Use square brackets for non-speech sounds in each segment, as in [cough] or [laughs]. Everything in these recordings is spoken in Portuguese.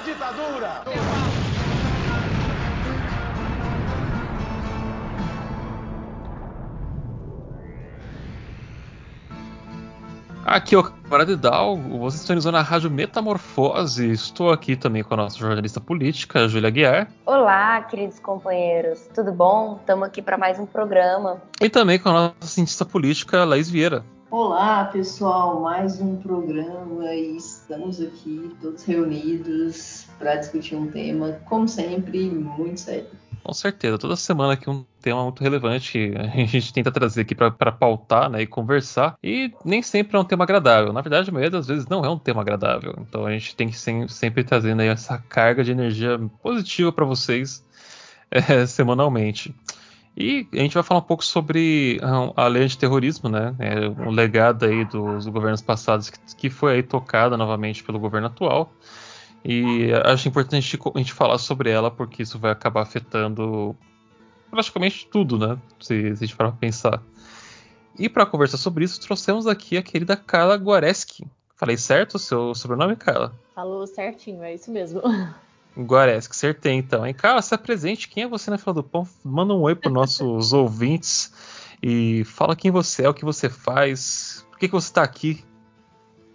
a ditadura! Aqui é o Camarada Hidalgo, vocês estão usando a Rádio Metamorfose. Estou aqui também com a nossa jornalista política, Júlia Guiar. Olá, queridos companheiros, tudo bom? Estamos aqui para mais um programa. E também com a nossa cientista política, Laís Vieira. Olá, pessoal, mais um programa e estamos aqui todos reunidos para discutir um tema, como sempre, muito sério. Com certeza, toda semana aqui um tema muito relevante que a gente tenta trazer aqui para pautar né, e conversar. E nem sempre é um tema agradável. Na verdade, a maioria das vezes não é um tema agradável. Então a gente tem que sempre, sempre trazendo aí essa carga de energia positiva para vocês [laughs] é, semanalmente. E a gente vai falar um pouco sobre a lei de terrorismo, né? É, um legado aí dos governos passados que, foi aí tocada novamente pelo governo atual. E acho importante a gente, falar sobre ela, porque isso vai acabar afetando praticamente tudo, né? Se, se a gente for pensar. E para conversar sobre isso, trouxemos aqui a querida Carla Guareschi. Falei certo o seu sobrenome, Carla? Falou certinho, é isso mesmo. [laughs] Guareschi, acertei então. Hein? Carla, se apresente. Quem é você na fila do pão? Manda um oi para nossos [laughs] ouvintes e fala quem você é, o que você faz, por que, que você está aqui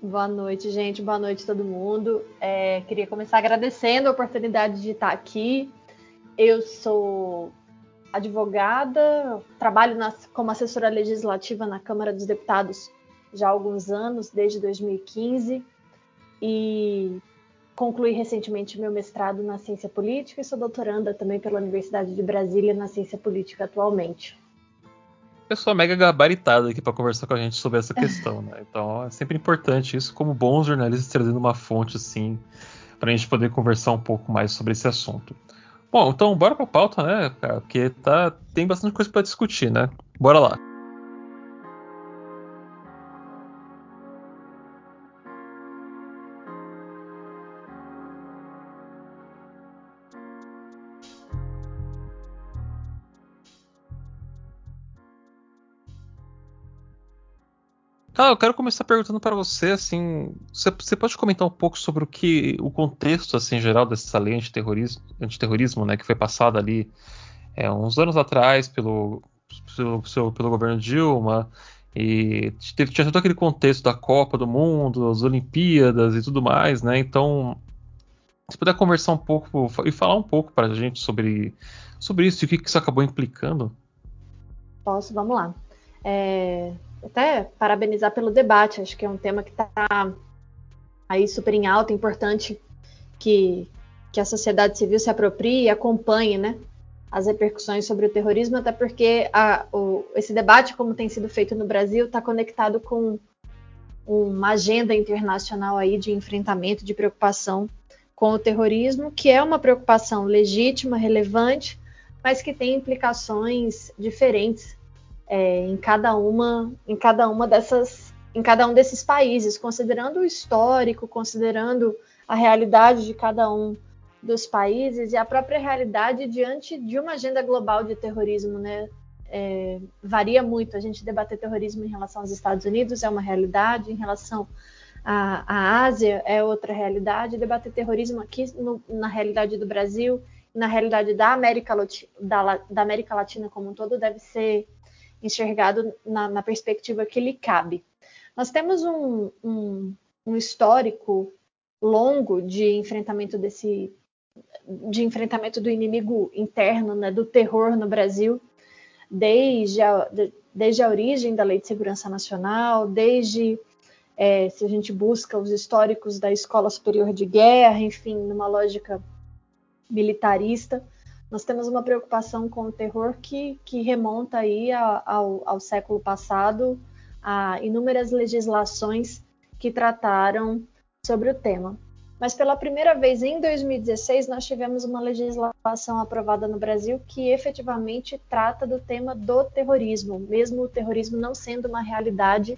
Boa noite, gente. Boa noite, todo mundo. É, queria começar agradecendo a oportunidade de estar aqui. Eu sou advogada, trabalho como assessora legislativa na Câmara dos Deputados já há alguns anos, desde 2015, e concluí recentemente meu mestrado na ciência política e sou doutoranda também pela Universidade de Brasília na ciência política atualmente pessoa mega gabaritada aqui para conversar com a gente sobre essa [laughs] questão, né? Então é sempre importante isso, como bons jornalistas trazendo uma fonte assim, para a gente poder conversar um pouco mais sobre esse assunto. Bom, então bora para a pauta, né, cara? Porque tá, tem bastante coisa para discutir, né? Bora lá. Tá, eu quero começar perguntando para você, assim, você, você, pode comentar um pouco sobre o que, o contexto, assim, geral dessa lei antiterrorismo, antiterrorismo né, que foi passada ali é, uns anos atrás pelo, pelo, pelo governo Dilma, e teve, tinha todo aquele contexto da Copa do Mundo, as Olimpíadas e tudo mais, né, então, se puder conversar um pouco e falar um pouco para a gente sobre, sobre isso e o que, que isso acabou implicando. Posso, vamos lá. É, até parabenizar pelo debate, acho que é um tema que está aí super em alta, importante que, que a sociedade civil se aproprie e acompanhe, né, as repercussões sobre o terrorismo, até porque a, o, esse debate, como tem sido feito no Brasil, está conectado com uma agenda internacional aí de enfrentamento, de preocupação com o terrorismo, que é uma preocupação legítima, relevante, mas que tem implicações diferentes é, em cada uma, em cada uma dessas, em cada um desses países, considerando o histórico, considerando a realidade de cada um dos países e a própria realidade diante de uma agenda global de terrorismo, né? É, varia muito. A gente debater terrorismo em relação aos Estados Unidos é uma realidade, em relação à, Ásia é outra realidade. Debater terrorismo aqui no, na realidade do Brasil, na realidade da América, da, da América Latina como um todo, deve ser enxergado na, na perspectiva que lhe cabe. Nós temos um, um, um histórico longo de enfrentamento desse de enfrentamento do inimigo interno, né, do terror no Brasil, desde a, desde a origem da Lei de Segurança Nacional, desde é, se a gente busca os históricos da Escola Superior de Guerra, enfim, numa lógica militarista, nós temos uma preocupação com o terror que, que remonta aí ao, ao século passado, a inúmeras legislações que trataram sobre o tema. Mas pela primeira vez em 2016 nós tivemos uma legislação aprovada no Brasil que efetivamente trata do tema do terrorismo, mesmo o terrorismo não sendo uma realidade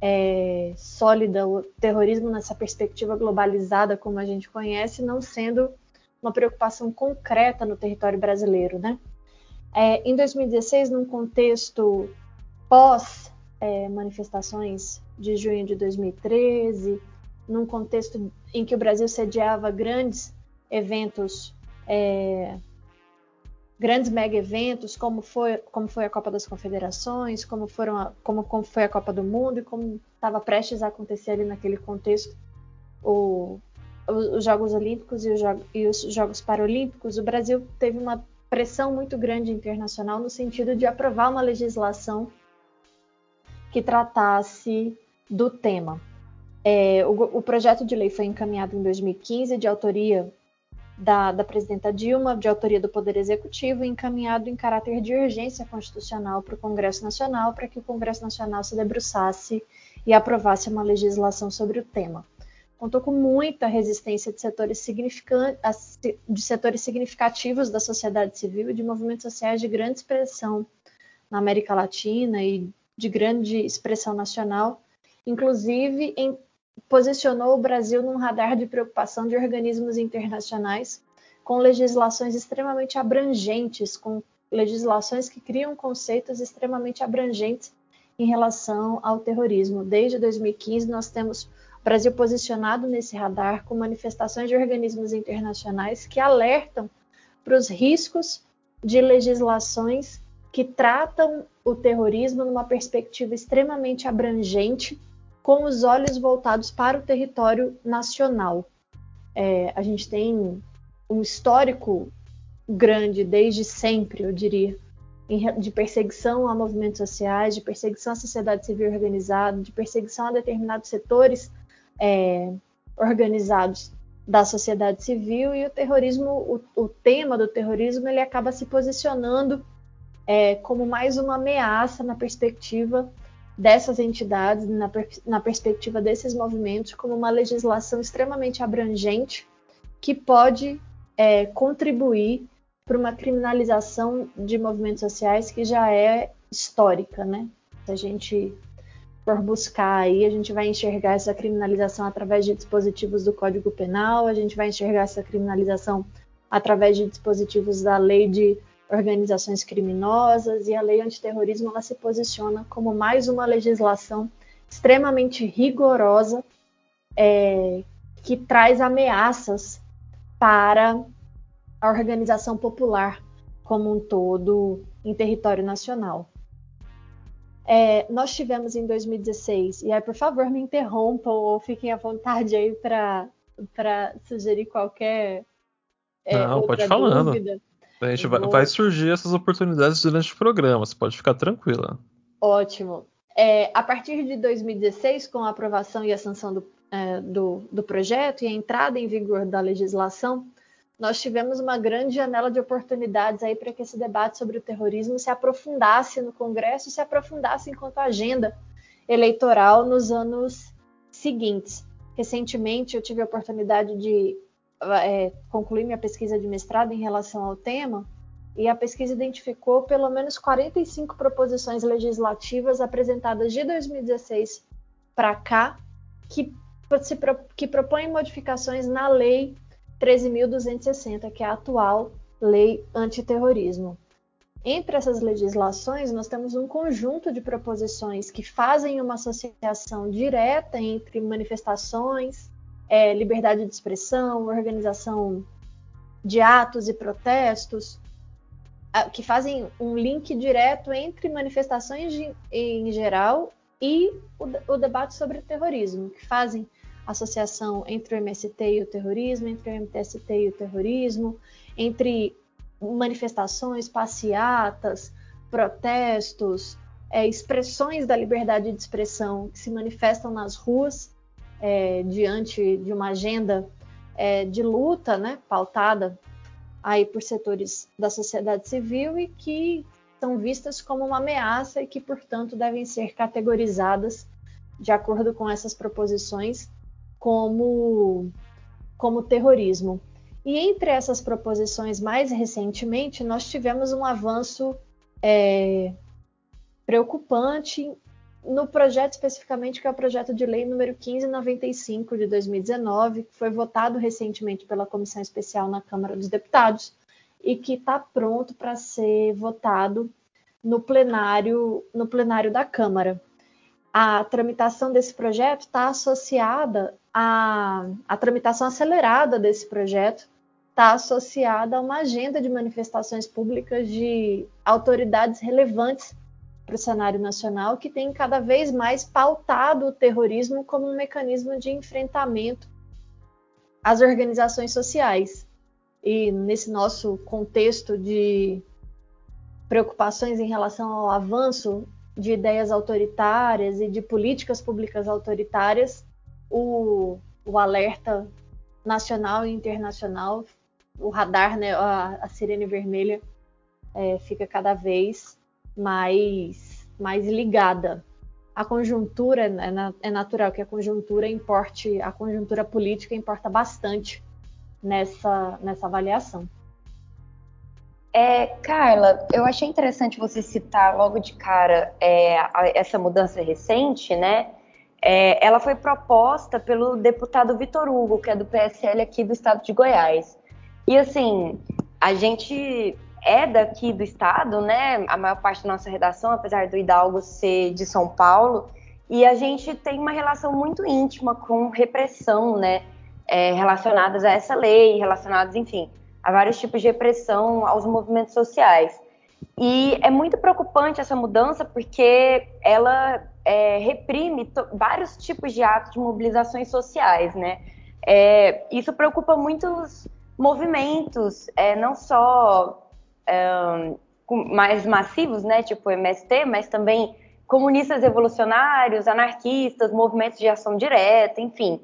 é, sólida, o terrorismo nessa perspectiva globalizada como a gente conhece, não sendo uma preocupação concreta no território brasileiro, né? É, em 2016, num contexto pós é, manifestações de junho de 2013, num contexto em que o Brasil sediava grandes eventos, é, grandes mega eventos, como foi, como foi a Copa das Confederações, como, foram a, como, como foi a Copa do Mundo e como estava prestes a acontecer ali naquele contexto o, os Jogos Olímpicos e os, e os Jogos Paralímpicos, o Brasil teve uma pressão muito grande internacional no sentido de aprovar uma legislação que tratasse do tema. É, o, o, projeto de lei foi encaminhado em 2015, de autoria da, da, presidenta Dilma, de autoria do Poder Executivo, encaminhado em caráter de urgência constitucional para o Congresso Nacional, para que o Congresso Nacional se debruçasse e aprovasse uma legislação sobre o tema contou com muita resistência de setores, de setores significativos da sociedade civil e de movimentos sociais de grande expressão na América Latina e de grande expressão nacional, inclusive em, posicionou o Brasil num radar de preocupação de organismos internacionais com legislações extremamente abrangentes, com legislações que criam conceitos extremamente abrangentes em relação ao terrorismo. Desde 2015, nós temos Brasil posicionado nesse radar com manifestações de organismos internacionais que alertam para os riscos de legislações que tratam o terrorismo numa perspectiva extremamente abrangente, com os olhos voltados para o território nacional. É, a gente tem um histórico grande desde sempre, eu diria, de perseguição a movimentos sociais, de perseguição à sociedade civil organizada, de perseguição a determinados setores é, organizados da sociedade civil e o terrorismo, o, o, tema do terrorismo, ele acaba se posicionando é, como mais uma ameaça na perspectiva dessas entidades, na, per, na perspectiva desses movimentos, como uma legislação extremamente abrangente que pode é, contribuir para uma criminalização de movimentos sociais que já é histórica, né? Se a gente for buscar aí, a gente vai enxergar essa criminalização através de dispositivos do Código Penal, a gente vai enxergar essa criminalização através de dispositivos da lei de organizações criminosas e a lei antiterrorismo ela se posiciona como mais uma legislação extremamente rigorosa é, que traz ameaças para a organização popular como um todo em território nacional. É, nós tivemos em 2016, e aí, por favor, me interrompam ou fiquem à vontade aí para sugerir qualquer. É, Não, pode falando. Dúvida. A gente vai, vai, surgir essas oportunidades durante o programa, você pode ficar tranquila. Ótimo. É, a partir de 2016, com a aprovação e a sanção do, é, do, do projeto e a entrada em vigor da legislação, nós tivemos uma grande janela de oportunidades aí para que esse debate sobre o terrorismo se aprofundasse no Congresso, se aprofundasse enquanto agenda eleitoral nos anos seguintes. Recentemente, eu tive a oportunidade de é, concluir minha pesquisa de mestrado em relação ao tema, e a pesquisa identificou pelo menos 45 proposições legislativas apresentadas de 2016 para cá que, se, que propõem modificações na lei 13.260, que é a atual lei antiterrorismo. Entre essas legislações, nós temos um conjunto de proposições que fazem uma associação direta entre manifestações, é, liberdade de expressão, organização de atos e protestos, que fazem um link direto entre manifestações de, em geral e o, o debate sobre terrorismo, que fazem associação entre o MST e o terrorismo, entre o MTST e o terrorismo, entre manifestações, passeatas, protestos, é, expressões da liberdade de expressão que se manifestam nas ruas é, diante de uma agenda é, de luta, né, pautada aí por setores da sociedade civil e que são vistas como uma ameaça e que, portanto, devem ser categorizadas de acordo com essas proposições como, como terrorismo. E entre essas proposições, mais recentemente, nós tivemos um avanço é, preocupante no projeto especificamente, que é o projeto de lei número 1595 de 2019, que foi votado recentemente pela Comissão Especial na Câmara dos Deputados e que está pronto para ser votado no plenário, no plenário da Câmara. A tramitação desse projeto está associada a, a tramitação acelerada desse projeto está associada a uma agenda de manifestações públicas de autoridades relevantes para o cenário nacional que tem cada vez mais pautado o terrorismo como um mecanismo de enfrentamento às organizações sociais. E nesse nosso contexto de preocupações em relação ao avanço de ideias autoritárias e de políticas públicas autoritárias, o, o alerta nacional e internacional, o radar, né, a, a sirene vermelha, é, fica cada vez mais, mais ligada. A conjuntura, né, é natural que a conjuntura importe, a conjuntura política importa bastante nessa, nessa avaliação. É, Carla, eu achei interessante você citar logo de cara é, essa mudança recente, né? É, ela foi proposta pelo deputado Vitor Hugo, que é do PSL aqui do estado de Goiás. E assim, a gente é daqui do estado, né? A maior parte da nossa redação, apesar do Hidalgo ser de São Paulo, e a gente tem uma relação muito íntima com repressão, né? É, relacionadas a essa lei, relacionadas, enfim, a vários tipos de repressão aos movimentos sociais. E é muito preocupante essa mudança porque ela é, reprime vários tipos de atos de mobilizações sociais, né? É, isso preocupa muitos movimentos, é, não só é, mais massivos, né, tipo MST, mas também comunistas revolucionários, anarquistas, movimentos de ação direta, enfim,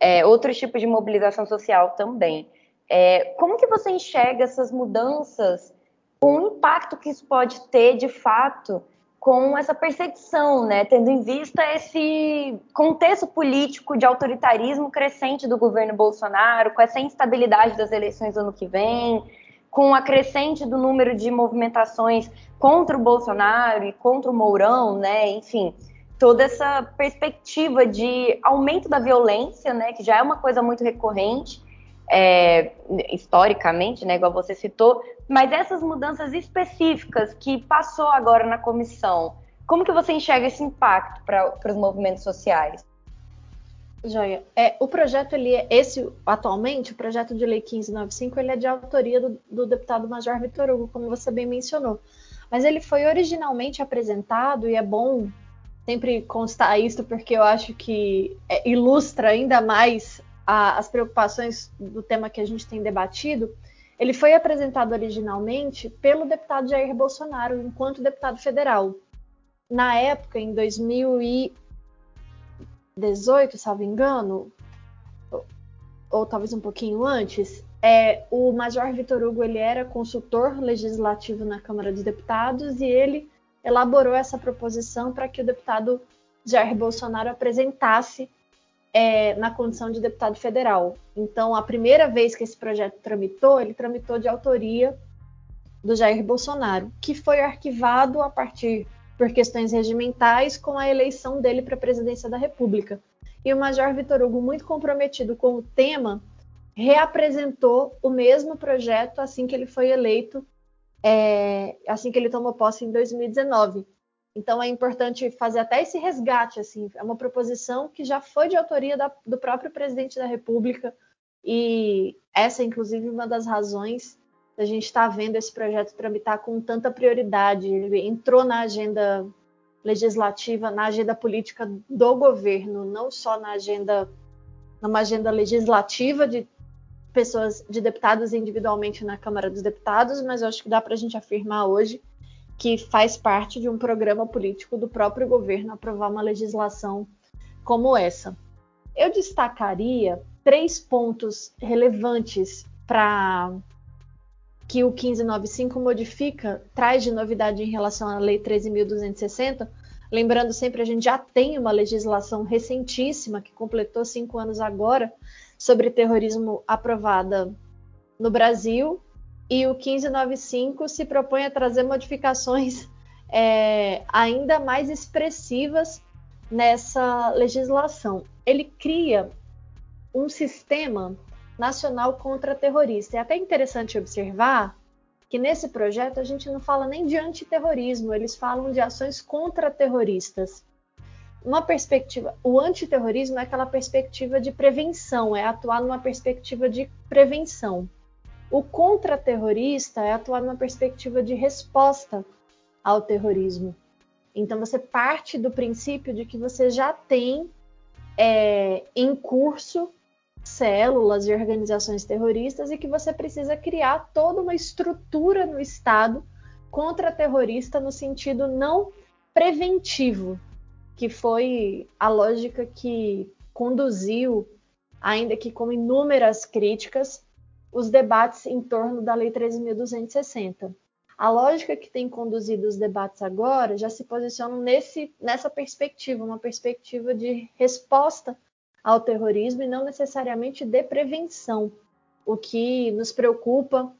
é, outros tipos de mobilização social também. É, como que você enxerga essas mudanças, o impacto que isso pode ter, de fato, com essa perseguição, né? Tendo em vista esse contexto político de autoritarismo crescente do governo Bolsonaro, com essa instabilidade das eleições ano que vem, com a crescente do número de movimentações contra o Bolsonaro e contra o Mourão, né? Enfim, toda essa perspectiva de aumento da violência, né? Que já é uma coisa muito recorrente é, historicamente, né, igual você citou, mas essas mudanças específicas que passou agora na comissão, como que você enxerga esse impacto para os movimentos sociais? Joia. É, o projeto, ele é esse, atualmente, o projeto de lei 1595, ele é de autoria do, do deputado Major Vitor Hugo, como você bem mencionou. Mas ele foi originalmente apresentado, e é bom sempre constar isso, porque eu acho que é, ilustra ainda mais a, as preocupações do tema que a gente tem debatido, ele foi apresentado originalmente pelo deputado Jair Bolsonaro, enquanto deputado federal. Na época, em 2018, salvo engano, ou, ou talvez um pouquinho antes, é, o Major Vitor Hugo ele era consultor legislativo na Câmara dos Deputados e ele elaborou essa proposição para que o deputado Jair Bolsonaro apresentasse é, na condição de deputado federal. Então, a primeira vez que esse projeto tramitou, ele tramitou de autoria do Jair Bolsonaro, que foi arquivado a partir por questões regimentais com a eleição dele para a presidência da República. E o Major Vitor Hugo, muito comprometido com o tema, reapresentou o mesmo projeto assim que ele foi eleito, é, assim que ele tomou posse em 2019. Então é importante fazer até esse resgate, assim, é uma proposição que já foi de autoria da, do próprio presidente da República e essa, inclusive, uma das razões da gente estar tá vendo esse projeto tramitar com tanta prioridade. Ele entrou na agenda legislativa, na agenda política do governo, não só na agenda, numa agenda legislativa de pessoas, de deputados individualmente na Câmara dos Deputados, mas eu acho que dá para a gente afirmar hoje que faz parte de um programa político do próprio governo aprovar uma legislação como essa. Eu destacaria três pontos relevantes para que o 1595 modifica, traz de novidade em relação à Lei 13.260. Lembrando sempre, a gente já tem uma legislação recentíssima, que completou cinco anos agora, sobre terrorismo aprovada no Brasil, e o 1595 se propõe a trazer modificações [laughs] é, ainda mais expressivas nessa legislação. Ele cria um sistema nacional contra-terrorista. É até interessante observar que nesse projeto a gente não fala nem de antiterrorismo, eles falam de ações contra-terroristas. uma perspectiva, o antiterrorismo é aquela perspectiva de prevenção, é atuar numa perspectiva de prevenção. O contra-terrorista é atuar numa perspectiva de resposta ao terrorismo. Então você parte do princípio de que você já tem é, em curso células e organizações terroristas e que você precisa criar toda uma estrutura no Estado contra-terrorista no sentido não preventivo, que foi a lógica que conduziu, ainda que com inúmeras críticas, os debates em torno da Lei 13.260. A lógica que tem conduzido os debates agora já se posiciona nesse, nessa perspectiva, uma perspectiva de resposta ao terrorismo e não necessariamente de prevenção, o que nos preocupa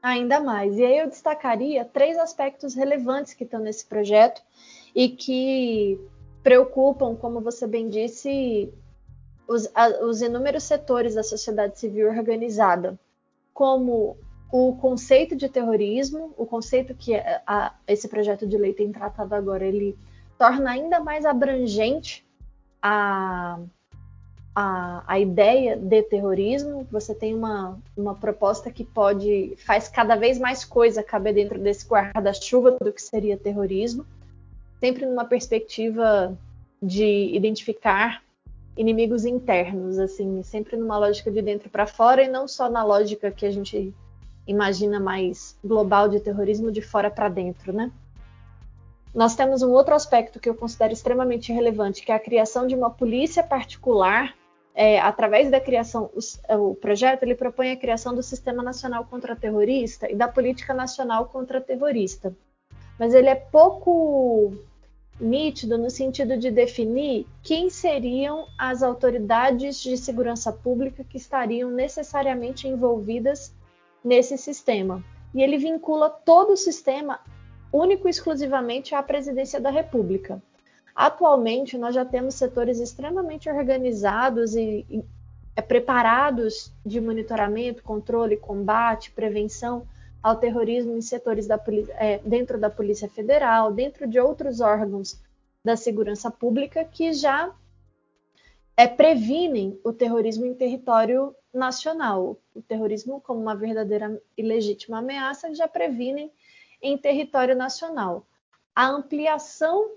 ainda mais. E aí eu destacaria três aspectos relevantes que estão nesse projeto e que preocupam, como você bem disse, os, a, os inúmeros setores da sociedade civil organizada, como o conceito de terrorismo, o conceito que a, a, esse projeto de lei tem tratado agora, ele torna ainda mais abrangente a, a, a ideia de terrorismo. Você tem uma, uma proposta que pode faz cada vez mais coisa caber dentro desse guarda-chuva do que seria terrorismo, sempre numa perspectiva de identificar inimigos internos, assim, sempre numa lógica de dentro para fora e não só na lógica que a gente imagina mais global de terrorismo de fora para dentro, né? Nós temos um outro aspecto que eu considero extremamente relevante, que é a criação de uma polícia particular. É, através da criação, o, o projeto ele propõe a criação do Sistema Nacional Contra-Terrorista e da Política Nacional Contra-Terrorista. Mas ele é pouco nítido no sentido de definir quem seriam as autoridades de segurança pública que estariam necessariamente envolvidas nesse sistema. E ele vincula todo o sistema único e exclusivamente à presidência da República. Atualmente, nós já temos setores extremamente organizados e, e é, preparados de monitoramento, controle, combate, prevenção ao terrorismo em setores da, é, dentro da Polícia Federal, dentro de outros órgãos da segurança pública que já é, previnem o terrorismo em território nacional. O terrorismo, como uma verdadeira e legítima ameaça, já previnem em território nacional. A ampliação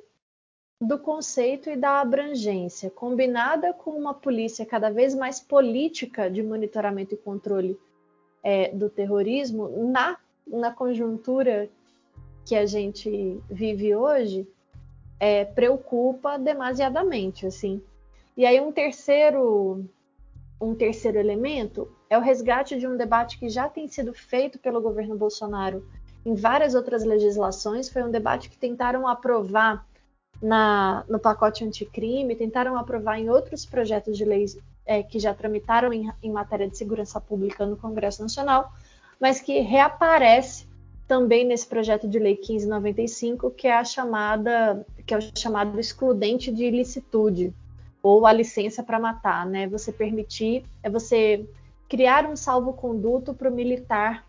do conceito e da abrangência, combinada com uma polícia cada vez mais política de monitoramento e controle é, do terrorismo, na, na conjuntura que a gente vive hoje, é, preocupa demasiadamente, assim. E aí um terceiro um terceiro elemento é o resgate de um debate que já tem sido feito pelo governo Bolsonaro em várias outras legislações. Foi um debate que tentaram aprovar na, no pacote anticrime, tentaram aprovar em outros projetos de leis é, que já tramitaram em, em matéria de segurança pública no Congresso Nacional, mas que reaparece também nesse projeto de lei 1595, que é a chamada, que é o chamado excludente de ilicitude, ou a licença para matar, né? Você permitir, é você criar um salvo-conduto para o militar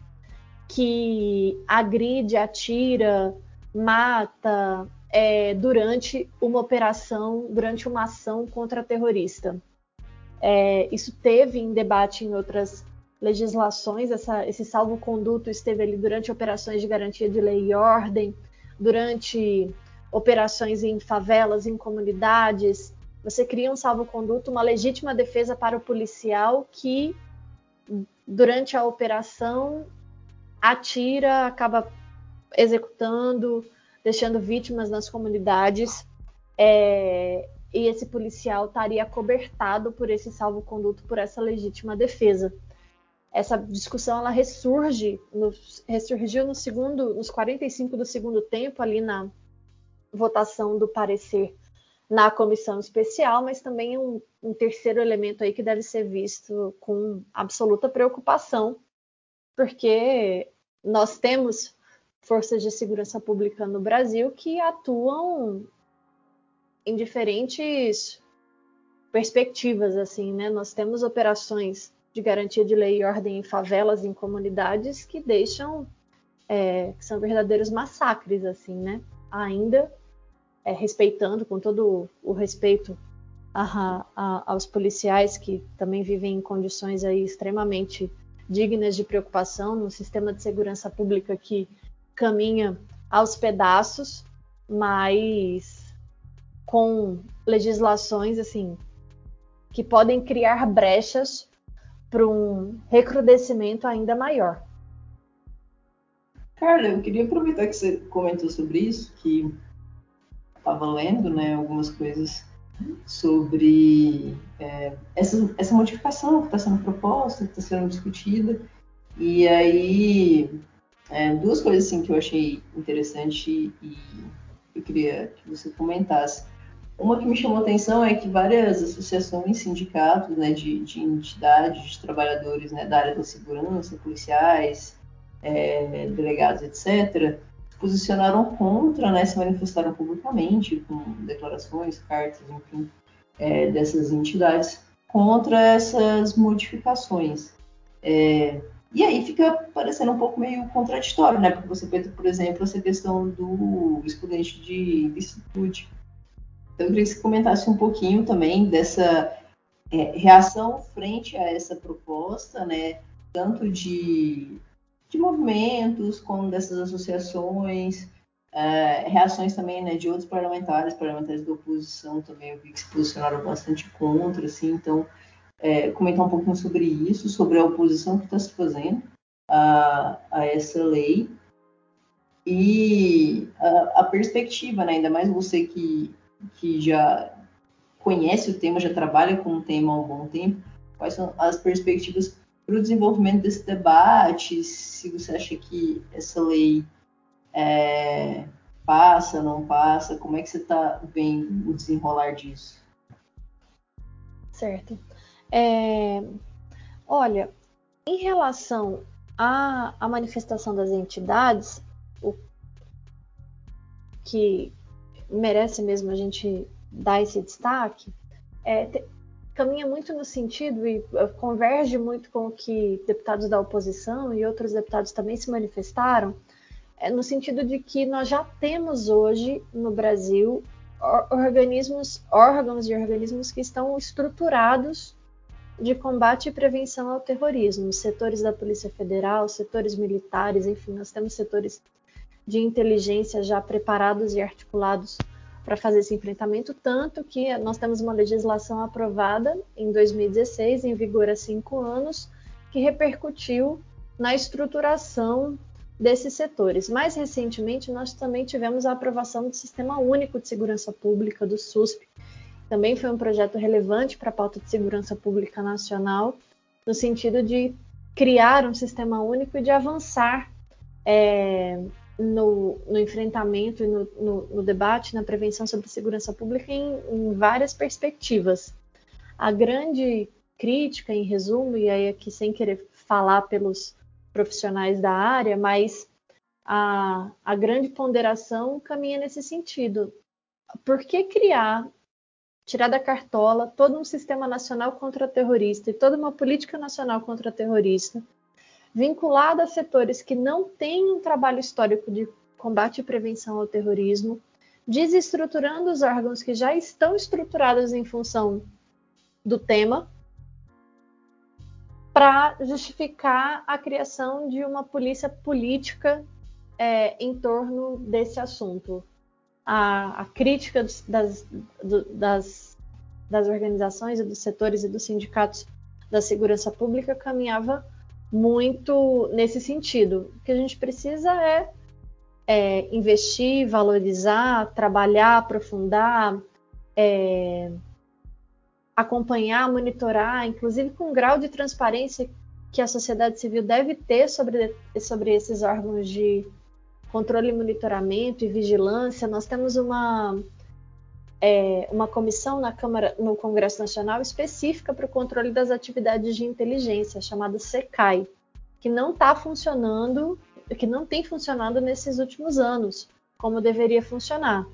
que agride, atira, mata é, durante uma operação, durante uma ação contra terrorista. É, isso teve em debate em outras legislações, essa, esse salvo-conduto esteve ali durante operações de garantia de lei e ordem, durante operações em favelas, em comunidades, você cria um salvo-conduto, uma legítima defesa para o policial que, durante a operação, atira, acaba executando, deixando vítimas nas comunidades. É, e esse policial estaria cobertado por esse salvo-conduto, por essa legítima defesa. Essa discussão ela ressurge, no, ressurgiu no segundo, nos 45 do segundo tempo, ali na votação do parecer na comissão especial, mas também um, um terceiro elemento aí que deve ser visto com absoluta preocupação, porque nós temos forças de segurança pública no Brasil que atuam em diferentes perspectivas, assim, né? Nós temos operações de garantia de lei e ordem em favelas, em comunidades que deixam, é, que são verdadeiros massacres, assim, né? Ainda é, respeitando, com todo o respeito a, a, aos policiais que também vivem em condições aí extremamente dignas de preocupação, num sistema de segurança pública que caminha aos pedaços, mas com legislações assim que podem criar brechas para um recrudescimento ainda maior. Carla, eu queria aproveitar que você comentou sobre isso, que estava lendo né, algumas coisas sobre é, essa, essa modificação que está sendo proposta, que está sendo discutida. E aí, é, duas coisas assim, que eu achei interessante e eu queria que você comentasse. Uma que me chamou atenção é que várias associações, sindicatos né, de, de entidades, de trabalhadores né, da área da segurança, policiais, é, delegados, etc., se posicionaram contra, né, se manifestaram publicamente com declarações, cartas, enfim, é, dessas entidades contra essas modificações. É, e aí fica parecendo um pouco meio contraditório, né? Porque você pensa, por exemplo, essa questão do estudante de licitude. Então, eu queria que você comentasse um pouquinho também dessa é, reação frente a essa proposta, né? Tanto de de movimentos, como dessas associações, é, reações também né, de outros parlamentares, parlamentares da oposição também, eu vi que se posicionaram bastante contra, assim, então, é, comentar um pouquinho sobre isso, sobre a oposição que está se fazendo a, a, essa lei e a, a, perspectiva, né, ainda mais você que, que já conhece o tema, já trabalha com o tema há um bom tempo, quais são as perspectivas para o desenvolvimento desse debate, se você acha que essa lei é, passa, não passa, como é que você está vendo o desenrolar disso? Certo. É, olha, em relação à, à manifestação das entidades, o que merece mesmo a gente dar esse destaque, é, caminha muito no sentido e eh, converge muito com o que deputados da oposição e outros deputados também se manifestaram, é no sentido de que nós já temos hoje no Brasil organismos, órgãos e organismos que estão estruturados de combate e prevenção ao terrorismo, setores da Polícia Federal, setores militares, enfim, nós temos setores de inteligência já preparados e articulados para fazer esse enfrentamento, tanto que nós temos uma legislação aprovada em 2016, em vigor há cinco anos, que repercutiu na estruturação desses setores. Mais recentemente, nós também tivemos a aprovação do Sistema Único de Segurança Pública, do SUSP. Também foi um projeto relevante para a pauta de segurança pública nacional, no sentido de criar um sistema único e de avançar é, no, no enfrentamento e no, no, no, debate, na prevenção sobre segurança pública em, em, várias perspectivas. A grande crítica, em resumo, e aí aqui sem querer falar pelos profissionais da área, mas a, a grande ponderação caminha nesse sentido. Por que criar, tirar da cartola todo um sistema nacional contra terrorista e toda uma política nacional contra terrorista? Vinculada a setores que não têm um trabalho histórico de combate e prevenção ao terrorismo, desestruturando os órgãos que já estão estruturados em função do tema, para justificar a criação de uma polícia política é, em torno desse assunto. A, a crítica dos, das, do, das, das organizações e dos setores e dos sindicatos da segurança pública caminhava muito nesse sentido. O que a gente precisa é, é investir, valorizar, trabalhar, aprofundar, é, acompanhar, monitorar, inclusive com o grau de transparência que a sociedade civil deve ter sobre, sobre esses órgãos de controle, monitoramento e vigilância. Nós temos uma é, uma comissão na Câmara, no Congresso Nacional específica para o controle das atividades de inteligência, chamada SECAI, que não está funcionando, que não tem funcionado nesses últimos anos, como deveria funcionar.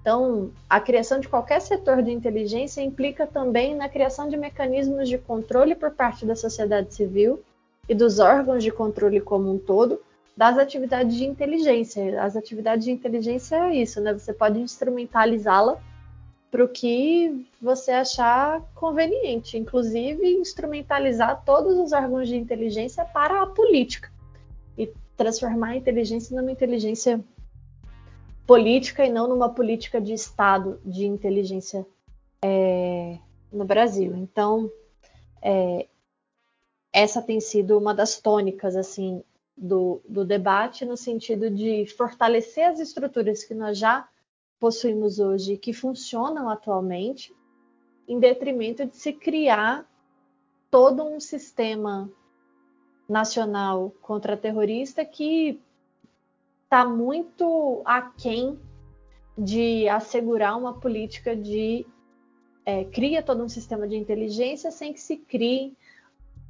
Então, a criação de qualquer setor de inteligência implica também na criação de mecanismos de controle por parte da sociedade civil e dos órgãos de controle como um todo, das atividades de inteligência. As atividades de inteligência é isso, né? Você pode instrumentalizá-la para o que você achar conveniente, inclusive instrumentalizar todos os órgãos de inteligência para a política e transformar a inteligência numa inteligência política e não numa política de Estado de inteligência é, no Brasil. Então, é, essa tem sido uma das tônicas assim do, do debate no sentido de fortalecer as estruturas que nós já possuímos hoje que funcionam atualmente, em detrimento de se criar todo um sistema nacional contra-terrorista que está muito aquém de assegurar uma política de é, cria todo um sistema de inteligência sem que se crie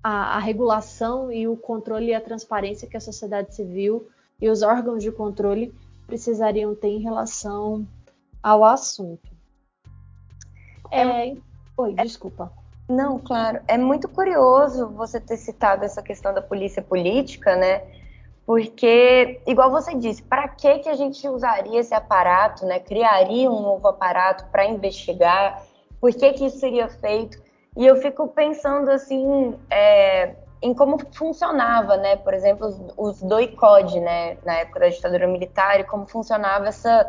a, a, regulação e o controle e a transparência que a sociedade civil e os órgãos de controle precisariam ter em relação ao assunto. É... é oi, é... desculpa. Não, claro. É muito curioso você ter citado essa questão da polícia política, né? Porque, igual você disse, para que, que a gente usaria esse aparato, né? Criaria um novo aparato para investigar? Por que, que isso seria feito? E eu fico pensando, assim, é, em como funcionava, né? Por exemplo, os, os doicode, né? Na época da ditadura militar, e como funcionava essa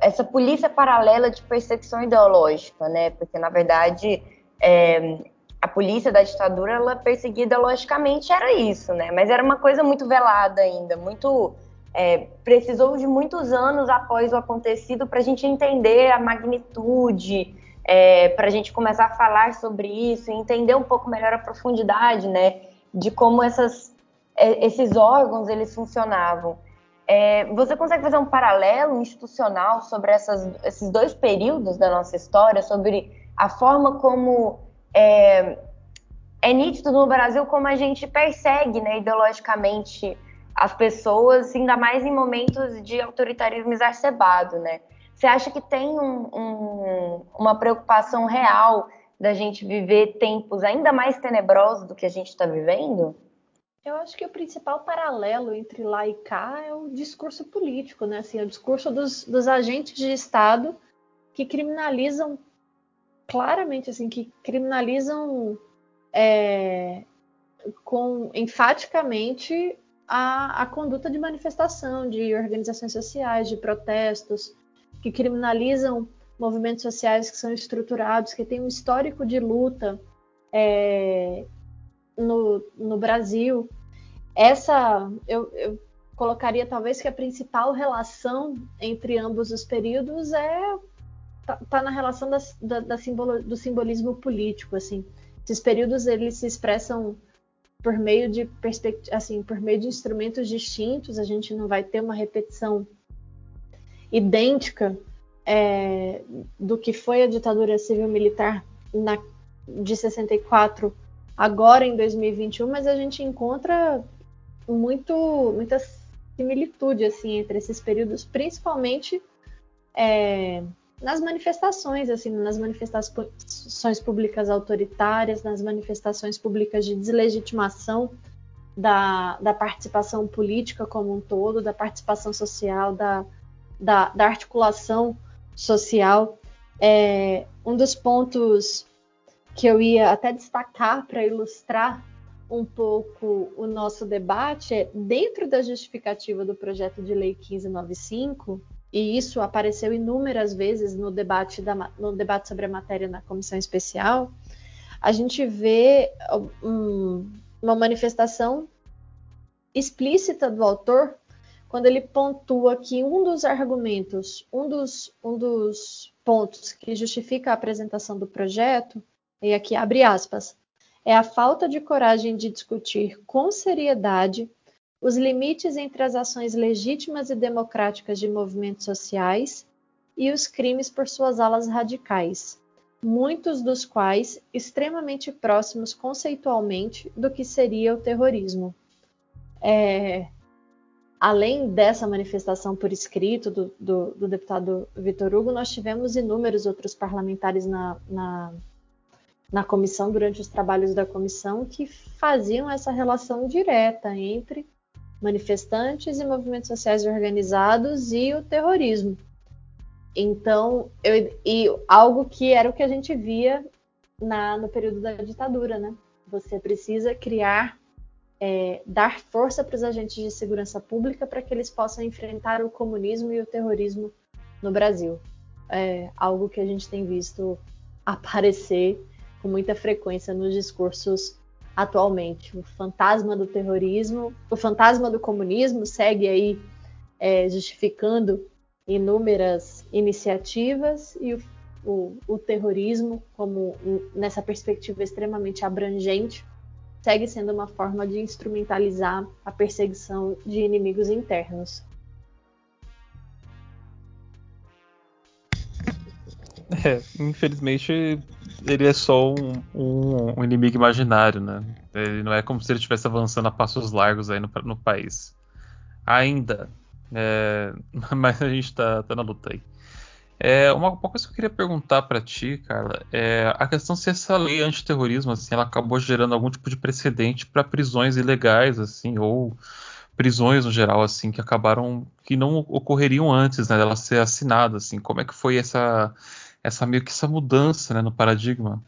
essa polícia paralela de perseguição ideológica, né? Porque na verdade é, a polícia da ditadura ela perseguia ideologicamente era isso, né? Mas era uma coisa muito velada ainda, muito é, precisou de muitos anos após o acontecido para a gente entender a magnitude, é, para a gente começar a falar sobre isso, entender um pouco melhor a profundidade, né? De como essas, é, esses órgãos eles funcionavam. É, você consegue fazer um paralelo institucional sobre essas, esses dois períodos da nossa história, sobre a forma como é, é nítido no Brasil como a gente persegue né, ideologicamente as pessoas, ainda mais em momentos de autoritarismo exacerbado, né? Você acha que tem um, um, uma preocupação real da gente viver tempos ainda mais tenebrosos do que a gente está vivendo? Eu acho que o principal paralelo entre lá e cá é o discurso político, né? Assim, o discurso dos, dos agentes de Estado que criminalizam claramente, assim, que criminalizam é, com enfaticamente a, a conduta de manifestação, de organizações sociais, de protestos, que criminalizam movimentos sociais que são estruturados, que têm um histórico de luta é, no, no Brasil. Essa eu, eu colocaria talvez que a principal relação entre ambos os períodos é tá, tá na relação da, da, da simbolo, do simbolismo político assim esses períodos eles se expressam por meio de assim por meio de instrumentos distintos a gente não vai ter uma repetição idêntica é, do que foi a ditadura civil militar na, de 64 agora em 2021, mas a gente encontra muito, muita similitude assim entre esses períodos, principalmente é, nas manifestações, assim, nas manifestações públicas autoritárias, nas manifestações públicas de deslegitimação da, da participação política como um todo, da participação social, da, da, da articulação social. É, um dos pontos que eu ia até destacar para ilustrar um pouco o nosso debate é dentro da justificativa do projeto de lei 1595, e isso apareceu inúmeras vezes no debate, da, no debate sobre a matéria na comissão especial, a gente vê um, uma manifestação explícita do autor quando ele pontua que um dos argumentos, um dos, um dos pontos que justifica a apresentação do projeto e aqui abre aspas, é a falta de coragem de discutir com seriedade os limites entre as ações legítimas e democráticas de movimentos sociais e os crimes por suas alas radicais, muitos dos quais extremamente próximos conceitualmente do que seria o terrorismo. É, além dessa manifestação por escrito do, do, do deputado Vitor Hugo, nós tivemos inúmeros outros parlamentares na, na na comissão, durante os trabalhos da comissão, que faziam essa relação direta entre manifestantes e movimentos sociais organizados e o terrorismo. Então, eu, e algo que era o que a gente via na, no período da ditadura, né? Você precisa criar, é, dar força para os agentes de segurança pública para que eles possam enfrentar o comunismo e o terrorismo no Brasil. É algo que a gente tem visto [laughs] aparecer com muita frequência nos discursos atualmente. O fantasma do terrorismo, o fantasma do comunismo segue aí é, justificando inúmeras iniciativas e o, o, o terrorismo, como nessa perspectiva extremamente abrangente, segue sendo uma forma de instrumentalizar a perseguição de inimigos internos. É, infelizmente ele é só um, um, um, inimigo imaginário, né? Ele não é como se ele estivesse avançando a passos largos aí no, no país. Ainda. É, [laughs] mas a gente tá, tá na luta aí. É, uma, uma, coisa que eu queria perguntar para ti, Carla, é a questão se essa lei antiterrorismo, assim, ela acabou gerando algum tipo de precedente para prisões ilegais, assim, ou prisões no geral, assim, que acabaram, que não ocorreriam antes, né, dela ser assinada, assim. Como é que foi essa essa meio que essa mudança né, no paradigma.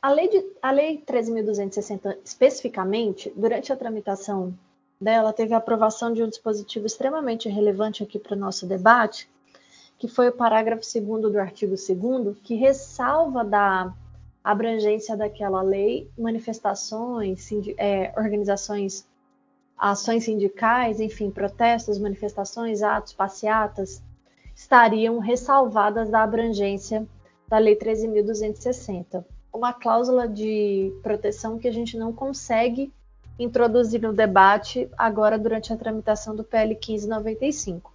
A lei, de, a lei 13.260, especificamente, durante a tramitação dela, teve a aprovação de um dispositivo extremamente relevante aqui para o nosso debate, que foi o parágrafo 2 do artigo 2 que ressalva da abrangência daquela lei manifestações, é, organizações, ações sindicais, enfim, protestos, manifestações, atos, passeatas, estariam ressalvadas da abrangência da Lei 13.260. Uma cláusula de proteção que a gente não consegue introduzir no debate agora durante a tramitação do PL 1595.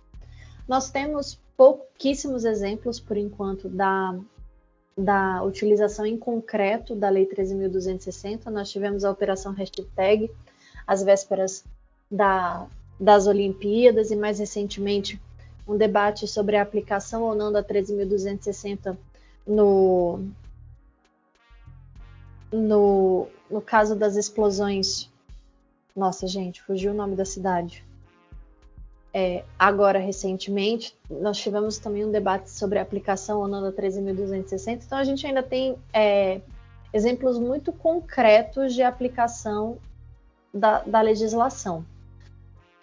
Nós temos pouquíssimos exemplos, por enquanto, da, da utilização em concreto da Lei 13.260. Nós tivemos a operação hashtag às vésperas da, das Olimpíadas e, mais recentemente, um debate sobre a aplicação ou não da 13.260 no, no, no caso das explosões. Nossa, gente, fugiu o nome da cidade. É, agora, recentemente, nós tivemos também um debate sobre a aplicação ou não da 13.260. Então, a gente ainda tem é, exemplos muito concretos de aplicação da, da legislação.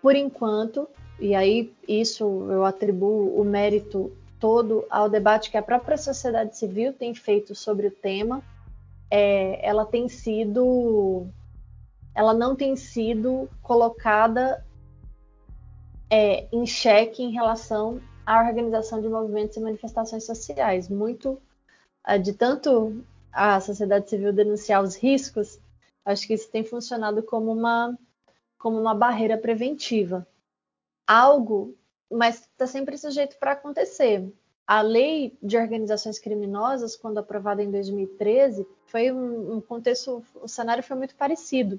Por enquanto, e aí isso eu atribuo o mérito todo ao debate que a própria sociedade civil tem feito sobre o tema. É, ela tem sido, ela não tem sido colocada é, em xeque em relação à organização de movimentos e manifestações sociais. Muito é, de tanto a sociedade civil denunciar os riscos, acho que isso tem funcionado como uma, como uma barreira preventiva algo, mas está sempre sujeito para acontecer. A lei de organizações criminosas, quando aprovada em 2013, foi um, um contexto, o cenário foi muito parecido.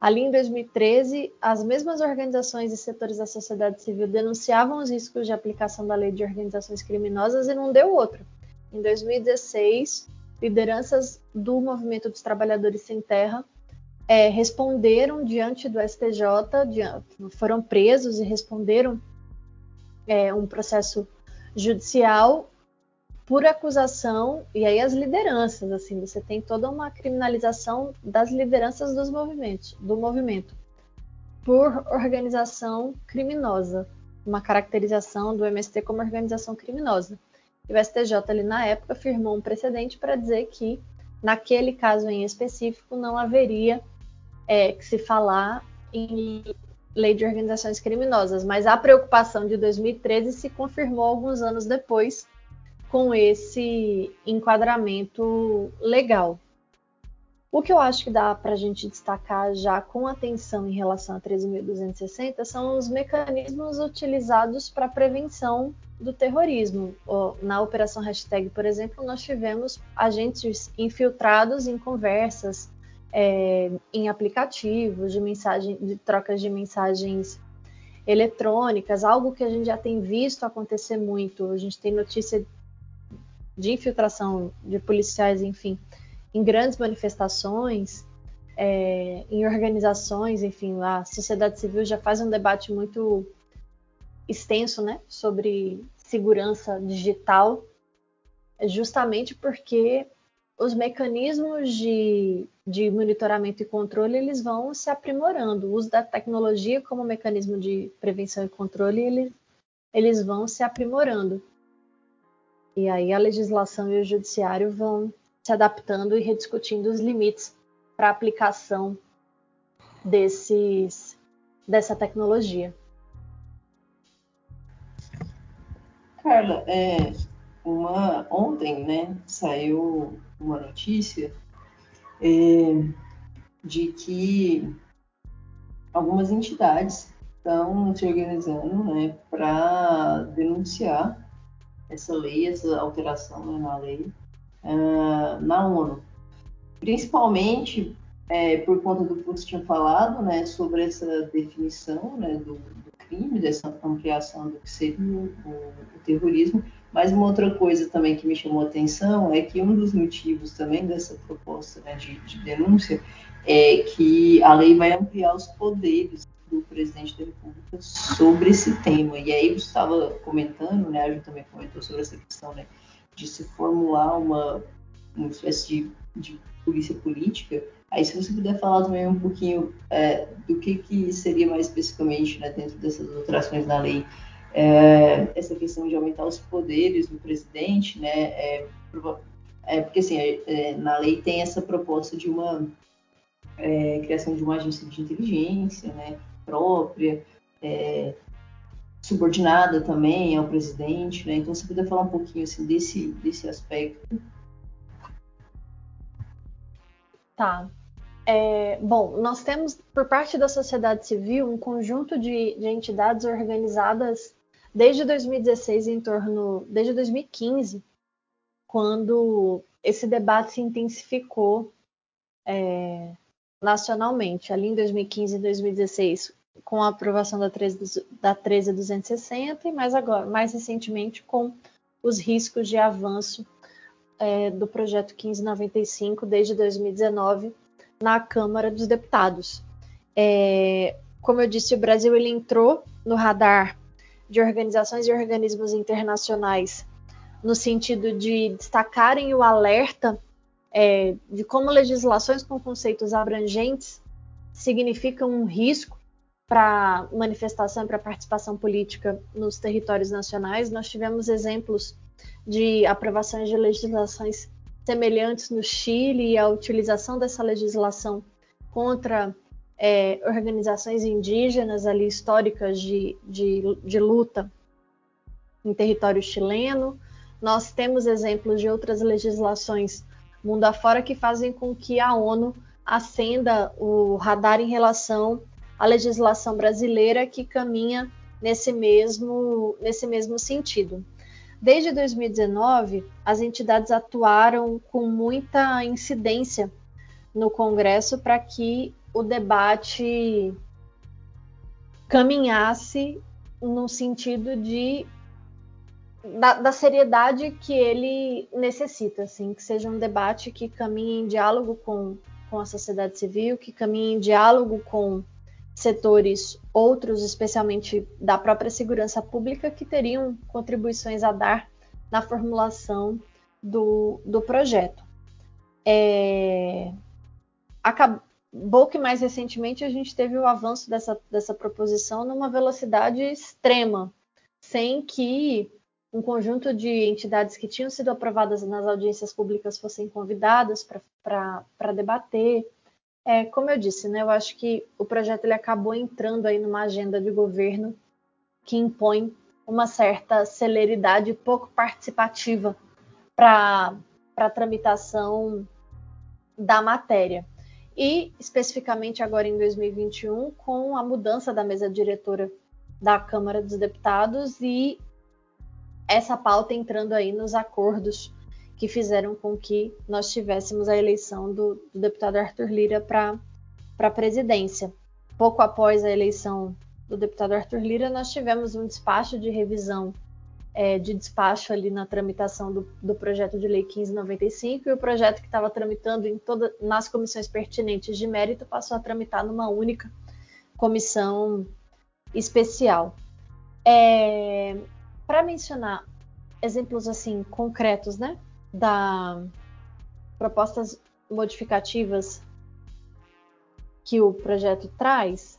Ali em 2013, as mesmas organizações e setores da sociedade civil denunciavam os riscos de aplicação da lei de organizações criminosas e não deu outro. Em 2016, lideranças do movimento dos trabalhadores sem terra é, responderam diante do STJ, foram presos e responderam é, um processo judicial por acusação, e aí as lideranças, assim, você tem toda uma criminalização das lideranças dos movimentos, do movimento, por organização criminosa, uma caracterização do MST como organização criminosa. E o STJ ali na época firmou um precedente para dizer que naquele caso em específico não haveria é, que se falar em lei de organizações criminosas, mas a preocupação de 2013 se confirmou alguns anos depois com esse enquadramento legal. O que eu acho que dá para a gente destacar já com atenção em relação a 13.260 são os mecanismos utilizados para prevenção do terrorismo. Na operação hashtag, por exemplo, nós tivemos agentes infiltrados em conversas é, em aplicativos de mensagem, de trocas de mensagens eletrônicas, algo que a gente já tem visto acontecer muito. A gente tem notícia de infiltração de policiais, enfim, em grandes manifestações. é, em organizações, enfim, a sociedade civil já faz um debate muito extenso né, sobre segurança digital, justamente porque os mecanismos de, de monitoramento e controle eles vão se aprimorando. O uso da tecnologia como mecanismo de prevenção e controle ele, eles vão se aprimorando. E aí a legislação e o judiciário vão se adaptando e rediscutindo os limites para aplicação desses dessa tecnologia. Carla, é, uma, ontem né, saiu uma notícia é, de que algumas entidades estão se organizando né, para denunciar essa lei, essa alteração né, na lei, uh, na ONU. Principalmente é, por conta do que você tinha falado né, sobre essa definição né, do, do, crime, dessa ampliação do que seria o, o terrorismo, mas uma outra coisa também que me chamou a atenção é que um dos motivos também dessa proposta né, de, de, denúncia é que a lei vai ampliar os poderes do presidente da República sobre esse tema. E aí você estava comentando, né, a Ju também comentou sobre essa questão né, de se formular uma, uma espécie de, de polícia política. Aí se você puder falar também um pouquinho é, do que, que seria mais especificamente né, dentro dessas alterações na lei é, essa questão de aumentar os poderes do presidente, né? É, é porque assim, é, é, na lei tem essa proposta de uma é, criação de uma agência de inteligência, né? Própria, é, subordinada também ao presidente, né? Então, se puder falar um pouquinho assim desse desse aspecto. Tá. É, bom, nós temos, por parte da sociedade civil, um conjunto de, de entidades organizadas desde 2016 em torno desde 2015 quando esse debate se intensificou é, nacionalmente ali em 2015 e 2016 com a aprovação da 13, da 13260 e mais agora mais recentemente com os riscos de avanço é, do projeto 1595 desde 2019 na Câmara dos Deputados. É, como eu disse, o Brasil ele entrou no radar de organizações e organismos internacionais no sentido de destacarem o alerta é, de como legislações com conceitos abrangentes significam um risco para manifestação e para participação política nos territórios nacionais. Nós tivemos exemplos de aprovações de legislações semelhantes no Chile e a utilização dessa legislação contra é, organizações indígenas ali históricas de, de, de luta em território chileno. Nós temos exemplos de outras legislações mundo afora que fazem com que a ONU acenda o radar em relação à legislação brasileira que caminha nesse mesmo, nesse mesmo sentido. Desde 2019, as entidades atuaram com muita incidência no Congresso para que o debate caminhasse no sentido de da, da, seriedade que ele necessita, assim, que seja um debate que caminhe em diálogo com, com a sociedade civil, que caminhe em diálogo com setores outros, especialmente da própria segurança pública, que teriam contribuições a dar na formulação do, do projeto. É, acabou que mais recentemente a gente teve o avanço dessa, dessa proposição numa velocidade extrema, sem que um conjunto de entidades que tinham sido aprovadas nas audiências públicas fossem convidadas para debater. É, como eu disse, né, eu acho que o projeto ele acabou entrando aí numa agenda de governo que impõe uma certa celeridade pouco participativa para a tramitação da matéria e especificamente agora em 2021 com a mudança da mesa diretora da Câmara dos Deputados e essa pauta entrando aí nos acordos que fizeram com que nós tivéssemos a eleição do, do deputado Arthur Lira para a presidência. Pouco após a eleição do deputado Arthur Lira, nós tivemos um despacho de revisão é, de despacho ali na tramitação do, do, projeto de lei 1595 e o projeto que estava tramitando em toda, nas comissões pertinentes de mérito passou a tramitar numa única comissão especial. É, Para mencionar exemplos assim concretos, né, da propostas modificativas que o projeto traz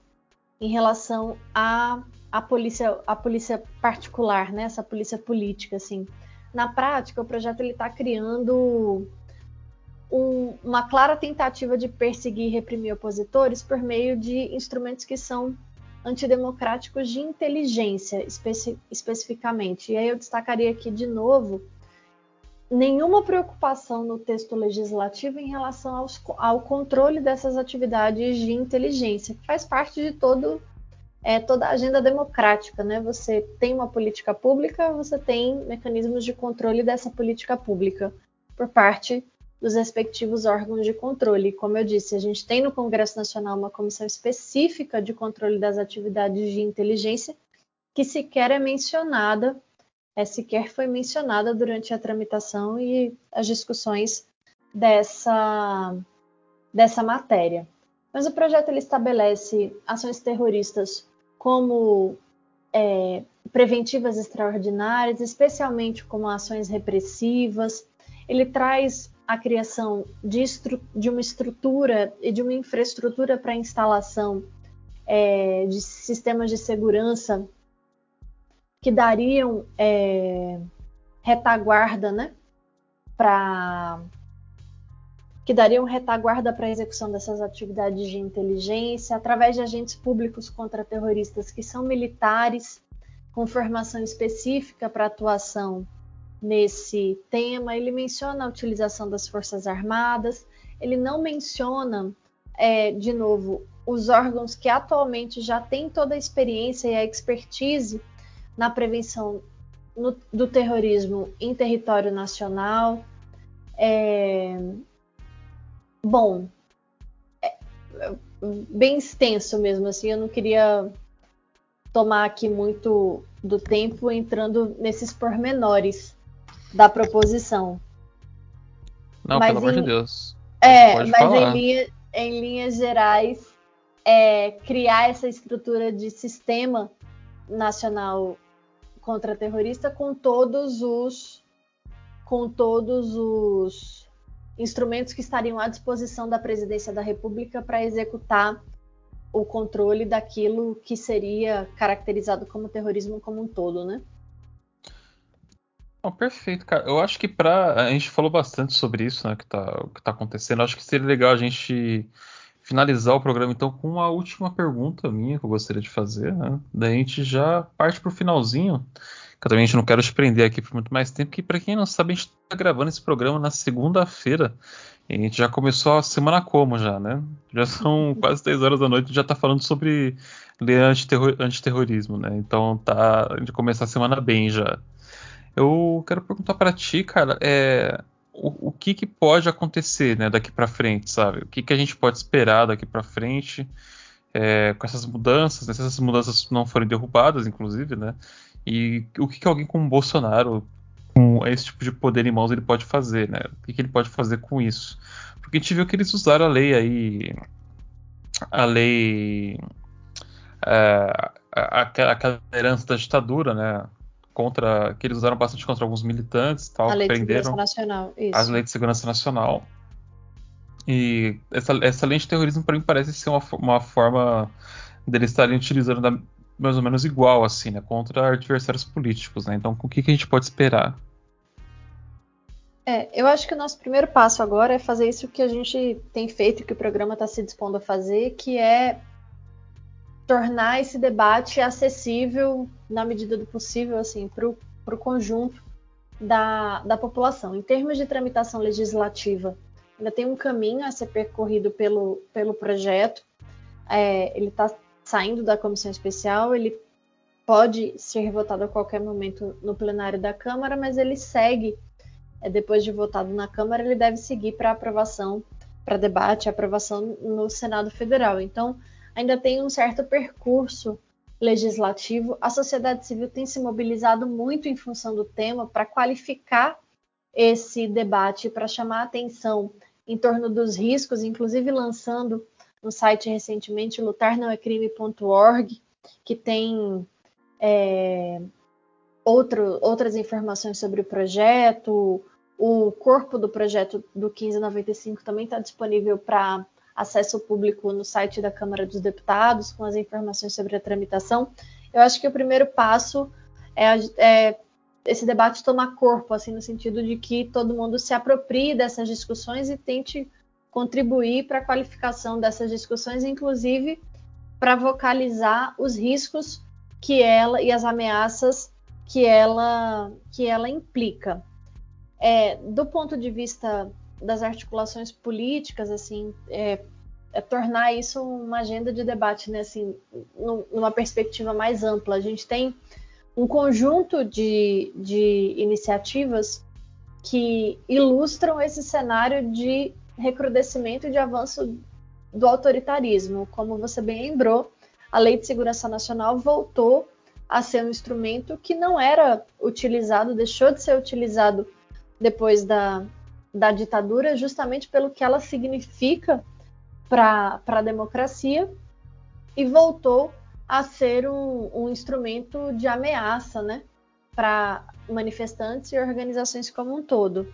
em relação a, a polícia, a polícia particular, né? Essa polícia política, assim. Na prática, o projeto ele está criando um, uma clara tentativa de perseguir e reprimir opositores por meio de instrumentos que são antidemocráticos de inteligência, especi especificamente. E aí eu destacaria aqui de novo nenhuma preocupação no texto legislativo em relação aos, ao controle dessas atividades de inteligência, que faz parte de todo é, toda a agenda democrática, né? Você tem uma política pública, você tem mecanismos de controle dessa política pública por parte dos respectivos órgãos de controle. Como eu disse, a gente tem no Congresso Nacional uma comissão específica de controle das atividades de inteligência que sequer é mencionada é, sequer foi mencionada durante a tramitação e as discussões dessa, dessa matéria. Mas o projeto ele estabelece ações terroristas como é, preventivas extraordinárias, especialmente como ações repressivas. Ele traz a criação de, de uma estrutura e de uma infraestrutura para instalação é, de sistemas de segurança que dariam é, retaguarda, né, para que dariam retaguarda para a execução dessas atividades de inteligência através de agentes públicos contra-terroristas que são militares com formação específica para atuação nesse tema. Ele menciona a utilização das forças armadas. Ele não menciona, é, de novo, os órgãos que atualmente já têm toda a experiência e a expertise na prevenção no, do terrorismo em território nacional. É, bom, é, bem extenso mesmo, assim, eu não queria tomar aqui muito do tempo entrando nesses pormenores da proposição. Não, mas pelo em, amor de Deus. É, Pode mas em, linha, em, linhas gerais, é, criar essa estrutura de sistema nacional contra-terrorista com todos os com todos os instrumentos que estariam à disposição da presidência da República para executar o controle daquilo que seria caracterizado como terrorismo como um todo, né? Oh, perfeito, cara. Eu acho que para a gente falou bastante sobre isso, né, que tá, que tá acontecendo. Eu acho que seria legal a gente finalizar o programa então com uma última pergunta minha que eu gostaria de fazer, né? Daí a gente já parte para o finalzinho. Que também a gente não quero te prender aqui por muito mais tempo, que para quem não sabe, a gente está gravando esse programa na segunda-feira. E a gente já começou a semana como já, né? Já são [laughs] quase 10 horas da noite, já está falando sobre lei antiterror, antiterrorismo, né? Então tá, a gente começar a semana bem já. Eu quero perguntar para ti, cara, é, o, o que, que, pode acontecer né, daqui para frente, sabe? O que, que, a gente pode esperar daqui para frente é, com essas mudanças, né, se essas mudanças não forem derrubadas, inclusive, né? E o que, que alguém como Bolsonaro, com esse tipo de poder em mãos, ele pode fazer, né? O que, que ele pode fazer com isso? Porque a gente viu que eles usaram a lei aí, a lei, é, aquela herança da ditadura, né? contra que eles usaram bastante contra alguns militantes tal, a lei prenderam de segurança nacional, isso. as leis de segurança nacional. E essa, essa lei de terrorismo para mim parece ser uma, uma forma deles estarem utilizando da, mais ou menos igual assim, né, contra adversários políticos, né? Então, o que, que a gente pode esperar? É, eu acho que o nosso primeiro passo agora é fazer isso que a gente tem feito, que o programa está se dispondo a fazer, que é tornar esse debate acessível na medida do possível assim para o conjunto da, da população. Em termos de tramitação legislativa, ainda tem um caminho a ser percorrido pelo, pelo projeto. É, ele está saindo da comissão especial, ele pode ser votado a qualquer momento no plenário da Câmara, mas ele segue, é, depois de votado na Câmara, ele deve seguir para aprovação, para debate aprovação no Senado Federal. Então, ainda tem um certo percurso legislativo. A sociedade civil tem se mobilizado muito em função do tema para qualificar esse debate, para chamar atenção em torno dos riscos, inclusive lançando no site recentemente lutarnãoecrime.org, que tem é, outro, outras informações sobre o projeto. O corpo do projeto do 1595 também está disponível para acesso público no site da Câmara dos Deputados, com as informações sobre a tramitação. Eu acho que o primeiro passo é, é esse debate tomar corpo, assim, no sentido de que todo mundo se aproprie dessas discussões e tente contribuir para a qualificação dessas discussões, inclusive para vocalizar os riscos que ela e as ameaças que ela que ela implica. É, do ponto de vista das articulações políticas, assim, é, é tornar isso uma agenda de debate, né, assim, numa perspectiva mais ampla. A gente tem um conjunto de, de iniciativas que ilustram esse cenário de recrudescimento de avanço do autoritarismo. Como você bem lembrou, a Lei de Segurança Nacional voltou a ser um instrumento que não era utilizado, deixou de ser utilizado depois da, da ditadura, justamente pelo que ela significa para a democracia, e voltou a ser um, um instrumento de ameaça né, para manifestantes e organizações como um todo.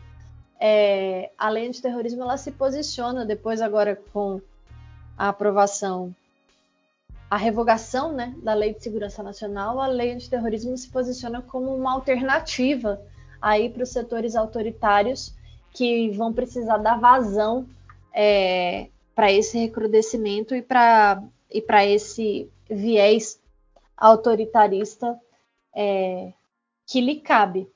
É, a lei antiterrorismo ela se posiciona depois agora com a aprovação, a revogação né, da Lei de Segurança Nacional, a lei antiterrorismo se posiciona como uma alternativa aí para os setores autoritários que vão precisar dar vazão é, para esse recrudescimento e para e esse viés autoritarista é, que lhe cabe.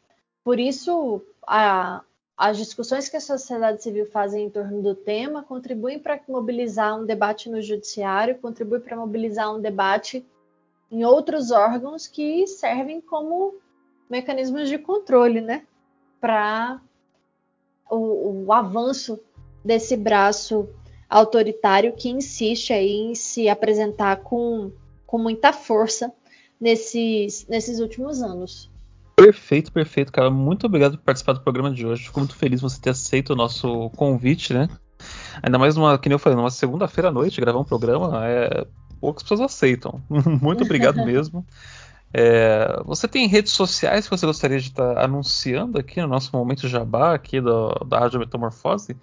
Por isso, a, as discussões que a sociedade civil faz em torno do tema contribuem para mobilizar um debate no judiciário, contribuem para mobilizar um debate em outros órgãos que servem como mecanismos de controle, né? Para o, o avanço desse braço autoritário que insiste aí em se apresentar com, com muita força nesses, nesses últimos anos. Perfeito, perfeito, cara. Muito obrigado por participar do programa de hoje. Fico muito feliz você ter aceito o nosso convite, né? Ainda mais numa, que nem eu falei, numa segunda-feira à noite, gravar um programa, é, poucas pessoas aceitam. [laughs] muito obrigado [laughs] mesmo. É, você tem redes sociais que você gostaria de estar anunciando aqui no nosso momento jabá aqui do, da Rádio Metamorfose?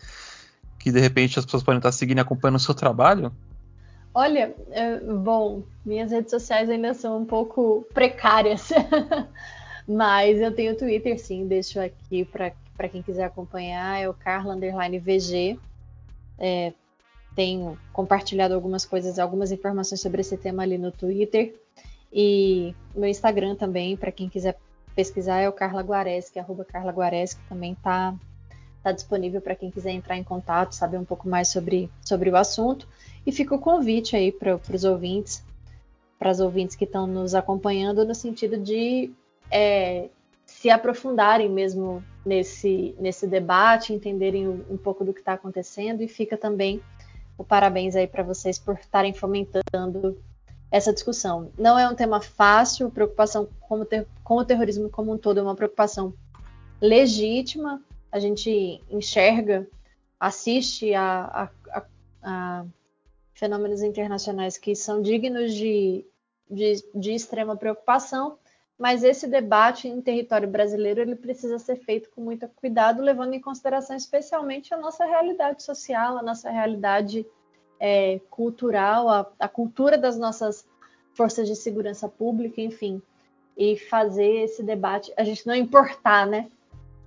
que de repente as pessoas podem estar seguindo e acompanhando o seu trabalho? Olha, é, bom, minhas redes sociais ainda são um pouco precárias, [laughs] mas eu tenho Twitter, sim, deixo aqui para quem quiser acompanhar, é o Carla VG. É, tenho compartilhado algumas coisas, algumas informações sobre esse tema ali no Twitter. E meu Instagram também, para quem quiser pesquisar, é o Carla Guareschi, arroba Carla Guareschi, também está está disponível para quem quiser entrar em contato, saber um pouco mais sobre, sobre o assunto. E fica o convite aí para os ouvintes, para as ouvintes que estão nos acompanhando, no sentido de é, se aprofundarem mesmo nesse, nesse debate, entenderem um, pouco do que está acontecendo. E fica também o parabéns aí para vocês por estarem fomentando essa discussão. Não é um tema fácil, preocupação com o, ter, com o terrorismo como um todo é uma preocupação legítima, a gente enxerga, assiste a, a, a, a fenômenos internacionais que são dignos de, de, de, extrema preocupação, mas esse debate em território brasileiro ele precisa ser feito com muito cuidado, levando em consideração especialmente a nossa realidade social, a nossa realidade é, cultural, a, a cultura das nossas forças de segurança pública, enfim, e fazer esse debate, a gente não importar, né,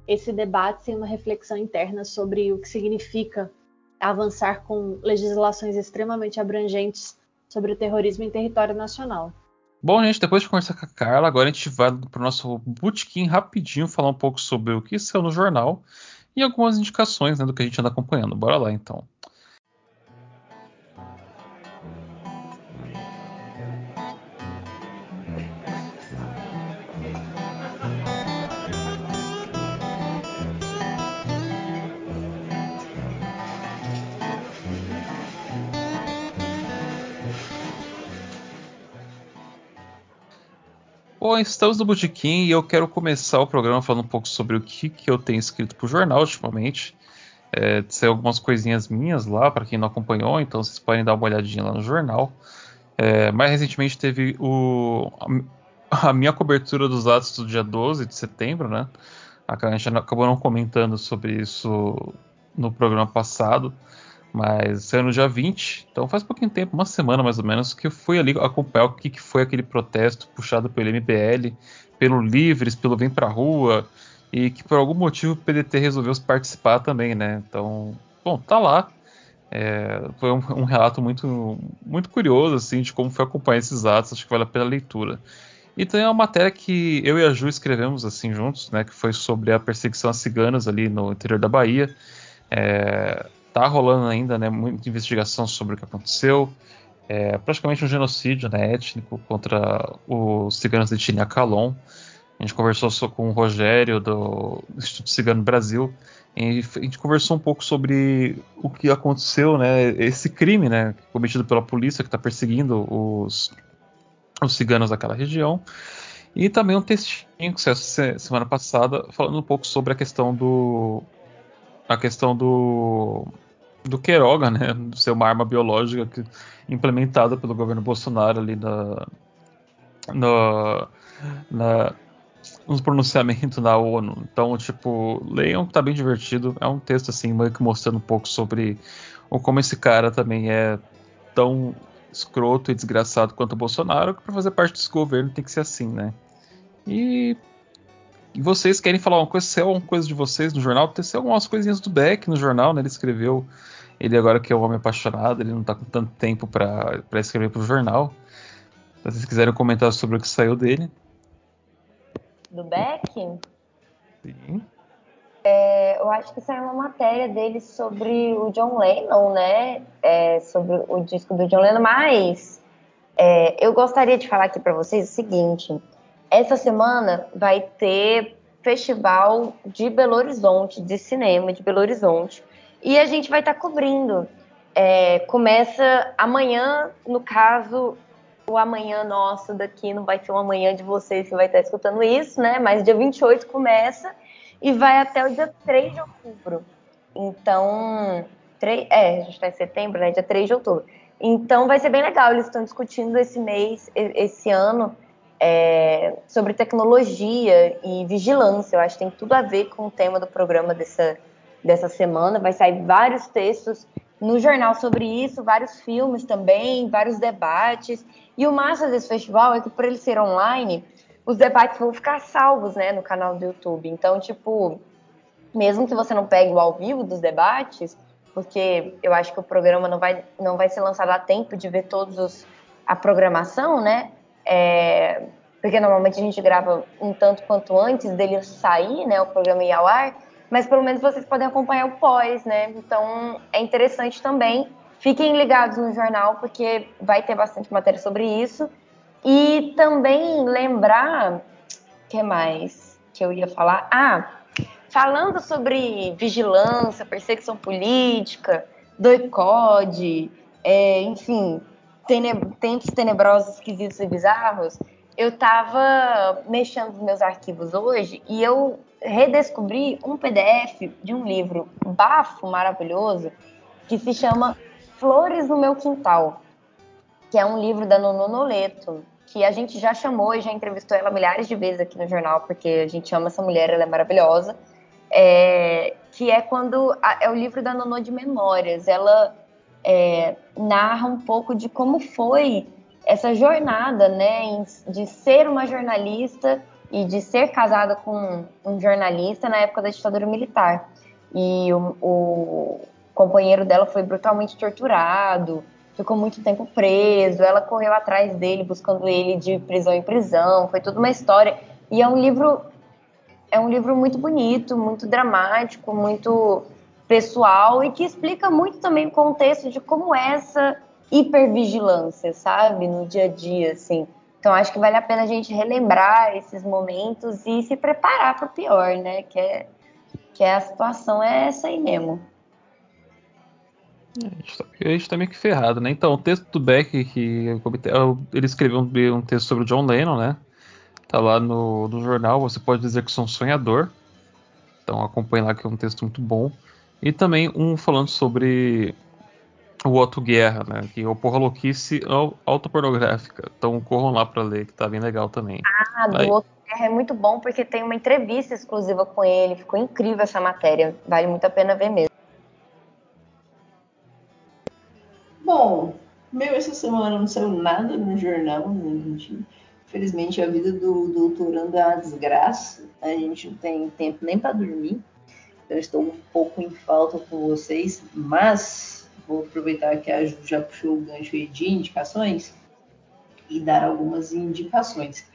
esse debate sem uma reflexão interna sobre o que significa avançar com legislações extremamente abrangentes sobre o terrorismo em território nacional. Bom, gente, depois de conversar com a Carla, agora a gente vai para o nosso bootkin rapidinho falar um pouco sobre o que saiu no jornal e algumas indicações né, do que a gente anda acompanhando. Bora lá, então. Bom, estamos no Botequim e eu quero começar o programa falando um pouco sobre o que, que eu tenho escrito para o jornal ultimamente. É, algumas coisinhas minhas lá, para quem não acompanhou, então vocês podem dar uma olhadinha lá no jornal. É, mais recentemente teve o, a, a, minha cobertura dos atos do dia 12 de setembro, né? A gente acabou não comentando sobre isso no programa passado, mas saiu no dia 20, então faz pouquinho tempo, uma semana mais ou menos, que eu fui ali acompanhar o que, que foi aquele protesto puxado pelo MBL, pelo Livres, pelo Vem Pra Rua, e que por algum motivo o PDT resolveu participar também, né? Então, bom, tá lá. É, foi um, um, relato muito, muito curioso, assim, de como foi acompanhar esses atos, acho que vale a pena a leitura. E tem uma matéria que eu e a Ju escrevemos, assim, juntos, né, que foi sobre a perseguição a ciganas ali no interior da Bahia. É, tá rolando ainda, né, muita investigação sobre o que aconteceu. É praticamente um genocídio né, étnico contra os ciganos de etnia Calon. A gente conversou com o Rogério do Instituto Cigano Brasil e a gente conversou um pouco sobre o que aconteceu, né, esse crime, né, cometido pela polícia que está perseguindo os, os ciganos daquela região. E também um textinho que saiu semana passada falando um pouco sobre a questão do a questão do do Queiroga, né, ser uma arma biológica que, implementada pelo governo Bolsonaro ali na, no, na, nos pronunciamentos na ONU. Então, tipo, leiam que tá bem divertido. É um texto assim, meio que mostrando um pouco sobre como esse cara também é tão escroto e desgraçado quanto o Bolsonaro, que para fazer parte desse governo tem que ser assim, né? E, e vocês querem falar uma coisa, se é uma coisa de vocês no jornal, tem algumas coisinhas do Beck no jornal, né? Ele escreveu, ele agora que é um homem apaixonado, ele não tá com tanto tempo para escrever pro jornal. Se vocês quiserem comentar sobre o que saiu dele do Beck. Sim. É, eu acho que saiu uma matéria dele sobre o John Lennon, né? É, sobre o disco do John Lennon, mas é, eu gostaria de falar aqui para vocês o seguinte: essa semana vai ter festival de Belo Horizonte, de cinema de Belo Horizonte, e a gente vai estar tá cobrindo. É, começa amanhã, no caso, o amanhã nosso daqui não vai ser o amanhã de vocês que vai estar escutando isso, né? Mas dia 28 começa e vai até o dia 3 de outubro. Então, 3, é, a gente está em setembro, né? Dia 3 de outubro. Então vai ser bem legal. Eles estão discutindo esse mês, esse ano, é, sobre tecnologia e vigilância. Eu acho que tem tudo a ver com o tema do programa dessa, dessa semana. Vai sair vários textos no jornal sobre isso, vários filmes também, vários debates. E o massa desse festival é que, por ele ser online, os debates vão ficar salvos, né, no canal do YouTube. Então, tipo, mesmo que você não pegue o ao vivo dos debates, porque eu acho que o programa não vai, não vai ser lançado a tempo de ver todos os a programação, né? É, porque normalmente a gente grava um tanto quanto antes dele sair, né? O programa ir ao ar, mas pelo menos vocês podem acompanhar o pós, né? Então é interessante também Fiquem ligados no jornal, porque vai ter bastante matéria sobre isso. E também lembrar. Que mais que eu ia falar? Ah, falando sobre vigilância, perseguição política, doicode, é, enfim, teneb tempos tenebrosos, esquisitos e bizarros, eu estava mexendo nos meus arquivos hoje e eu redescobri um PDF de um livro bafo maravilhoso que se chama Flores no Meu Quintal, que é um livro da Nono Noleto, que a gente já chamou e já entrevistou ela milhares de vezes aqui no jornal, porque a gente ama essa mulher, ela é maravilhosa. É, que é quando é o livro da Nono de Memórias. Ela é, narra um pouco de como foi essa jornada, né, de ser uma jornalista e de ser casada com um jornalista na época da ditadura militar. E o, o, companheiro dela foi brutalmente torturado, ficou muito tempo preso, ela correu atrás dele, buscando ele de prisão em prisão, foi toda uma história. E é um livro é um livro muito bonito, muito dramático, muito pessoal e que explica muito também o contexto de como é essa hipervigilância, sabe, no dia a dia, assim. Então acho que vale a pena a gente relembrar esses momentos e se preparar para o pior, né? Que é que é a situação é essa aí mesmo. A gente tá meio que ferrado, né? Então, o texto do Beck, que ele escreveu um, texto sobre o John Lennon, né? Tá lá no, no jornal, você pode dizer que sou um sonhador. Então acompanhe lá que é um texto muito bom. E também um falando sobre o Otto Guerra, né? Que é o Porra Louquice autopornográfica. Então corram lá para ler, que tá bem legal também. Ah, do Aí. Otto Guerra é muito bom porque tem uma entrevista exclusiva com ele. Ficou incrível essa matéria. Vale muito a pena ver mesmo. Bom, meu, essa semana não saiu nada no jornal, né, gente? Infelizmente a vida do doutorando é uma desgraça. A gente não tem tempo nem para dormir. Então estou um pouco em falta com vocês, mas vou aproveitar que a Ju já puxou o gancho de indicações e dar algumas indicações.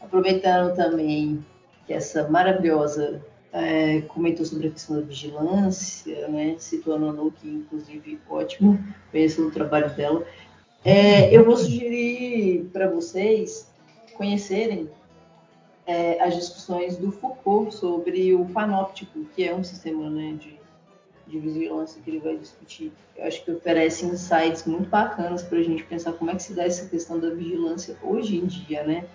Aproveitando também que essa maravilhosa é, comentou sobre a questão da vigilância, né? Citou a que inclusive ótimo, conheço o trabalho dela. É, eu vou sugerir para vocês conhecerem é, as discussões do Foucault sobre o panóptico, que é um sistema né, de, de vigilância que ele vai discutir. Eu acho que oferece insights muito bacanas para a gente pensar como é que se dá essa questão da vigilância hoje em dia, né?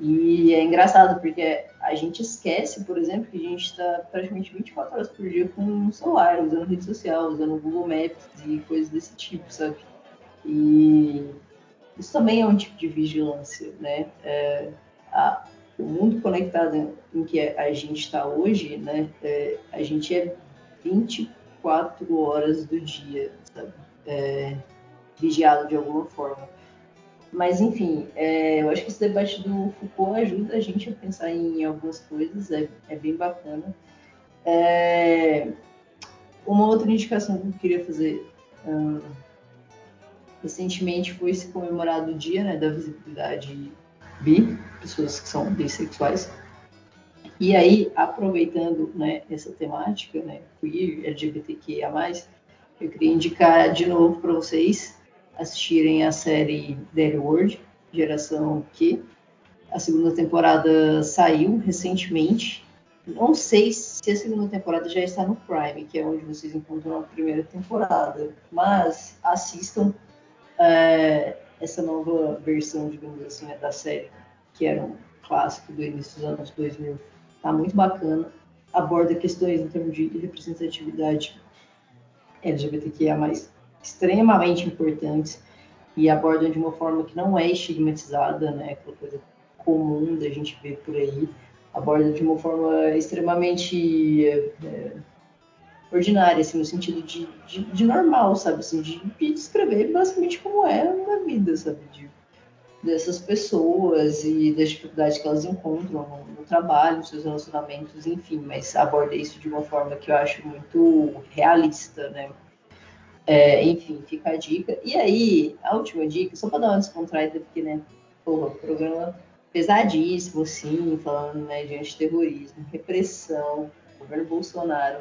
E é engraçado porque a gente esquece, por exemplo, que a gente está praticamente 24 horas por dia com o celular, usando rede social, usando Google Maps e coisas desse tipo, sabe? E isso também é um tipo de vigilância, né? É, a, o mundo conectado em que a gente está hoje, né? É, a gente é 24 horas do dia, sabe? É, vigiado de alguma forma. Mas, enfim, é, eu acho que esse debate do Foucault ajuda a gente a pensar em algumas coisas, é, é bem bacana. É, uma outra indicação que eu queria fazer. Recentemente foi se comemorado o dia né, da visibilidade bi, pessoas que são bissexuais. E aí, aproveitando né, essa temática, né, queer, LGBTQIA+, eu queria indicar de novo para vocês assistirem a série Daily World, geração Q. A segunda temporada saiu recentemente. Não sei se a segunda temporada já está no Prime, que é onde vocês encontram a primeira temporada, mas assistam é, essa nova versão, digamos assim, né, da série, que era um clássico do início dos anos 2000. Tá muito bacana. Aborda questões em termos de representatividade LGBTQIA+, extremamente importantes e abordam de uma forma que não é estigmatizada, né? Aquela coisa comum da gente ver por aí. Aborda de uma forma extremamente é, ordinária, assim, no sentido de, de, de, normal, sabe? Assim, de, de descrever basicamente como é a vida, sabe? De, dessas pessoas e das dificuldades que elas encontram no, no, trabalho, nos seus relacionamentos, enfim, mas aborda isso de uma forma que eu acho muito realista, né? É, enfim, fica a dica. E aí, a última dica, só para dar uma descontraída, porque, né, porra, programa pesadíssimo, sim, falando né, de antiterrorismo, repressão, governo Bolsonaro.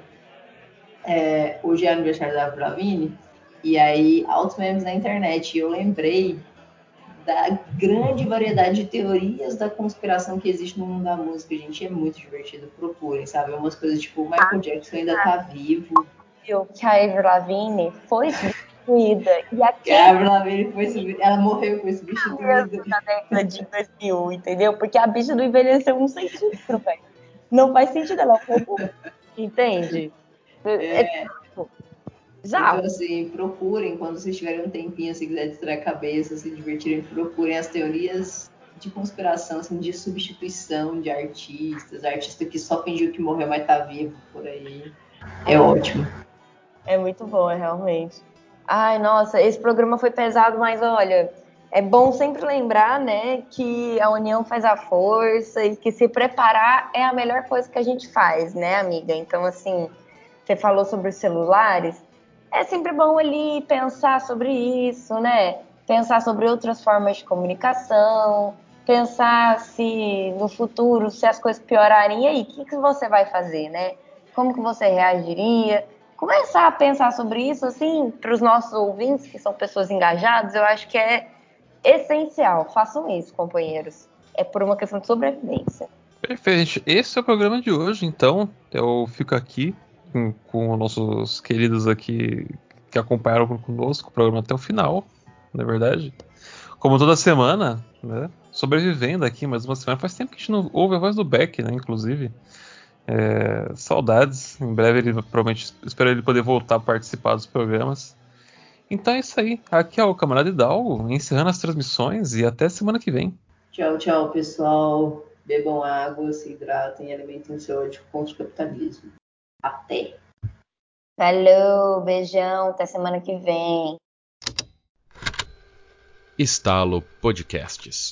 É, hoje é aniversário da Avril Lavigne, e aí, altos memes na internet. E eu lembrei da grande variedade de teorias da conspiração que existe no mundo da música, gente. É muito divertido. Procurem, sabe? Umas coisas tipo, o Michael Jackson ainda tá vivo que a Avril Lavigne foi substituída. E aqui, a Avril Lavigne foi substituída. Ela morreu, foi substituída. Na década de 2000, entendeu? Porque a bicha não envelheceu um centímetro, velho. Não faz sentido ela foi Entende? É, é tipo, já. Então, assim, procurem, quando vocês tiverem um tempinho, se quiser distrair a cabeça, se divertirem, procurem as teorias de conspiração, assim, de substituição de artistas, artista que só fingiu que morreu, mas tá vivo por aí. É ótimo. É muito bom, é realmente. Ai, nossa, esse programa foi pesado, mas olha, é bom sempre lembrar, né, que a união faz a força e que se preparar é a melhor coisa que a gente faz, né, amiga? Então, assim, você falou sobre os celulares, é sempre bom ali pensar sobre isso, né? Pensar sobre outras formas de comunicação, pensar se no futuro, se as coisas piorarem, e aí, o que, que você vai fazer, né? Como que você reagiria? começar a pensar sobre isso, assim, para os nossos ouvintes, que são pessoas engajadas, eu acho que é essencial. Façam isso, companheiros. É por uma questão de sobrevivência. Perfeito. Esse é o programa de hoje, então. Eu fico aqui com, com nossos queridos aqui que acompanharam conosco o programa até o final, na é verdade. como toda semana, né? Sobrevivendo aqui mais uma semana. Faz tempo que a gente não ouve a voz do Beck, né? Inclusive. É, saudades. Em breve ele provavelmente espero ele poder voltar a participar dos programas. Então é isso aí. Aqui é o Camarada Hidalgo, encerrando as transmissões e até semana que vem. Tchau, tchau, pessoal. Bebam água, se hidratem e alimentem seu ódio contra o capitalismo. Até! Falou, beijão, até semana que vem. Estalo Podcasts.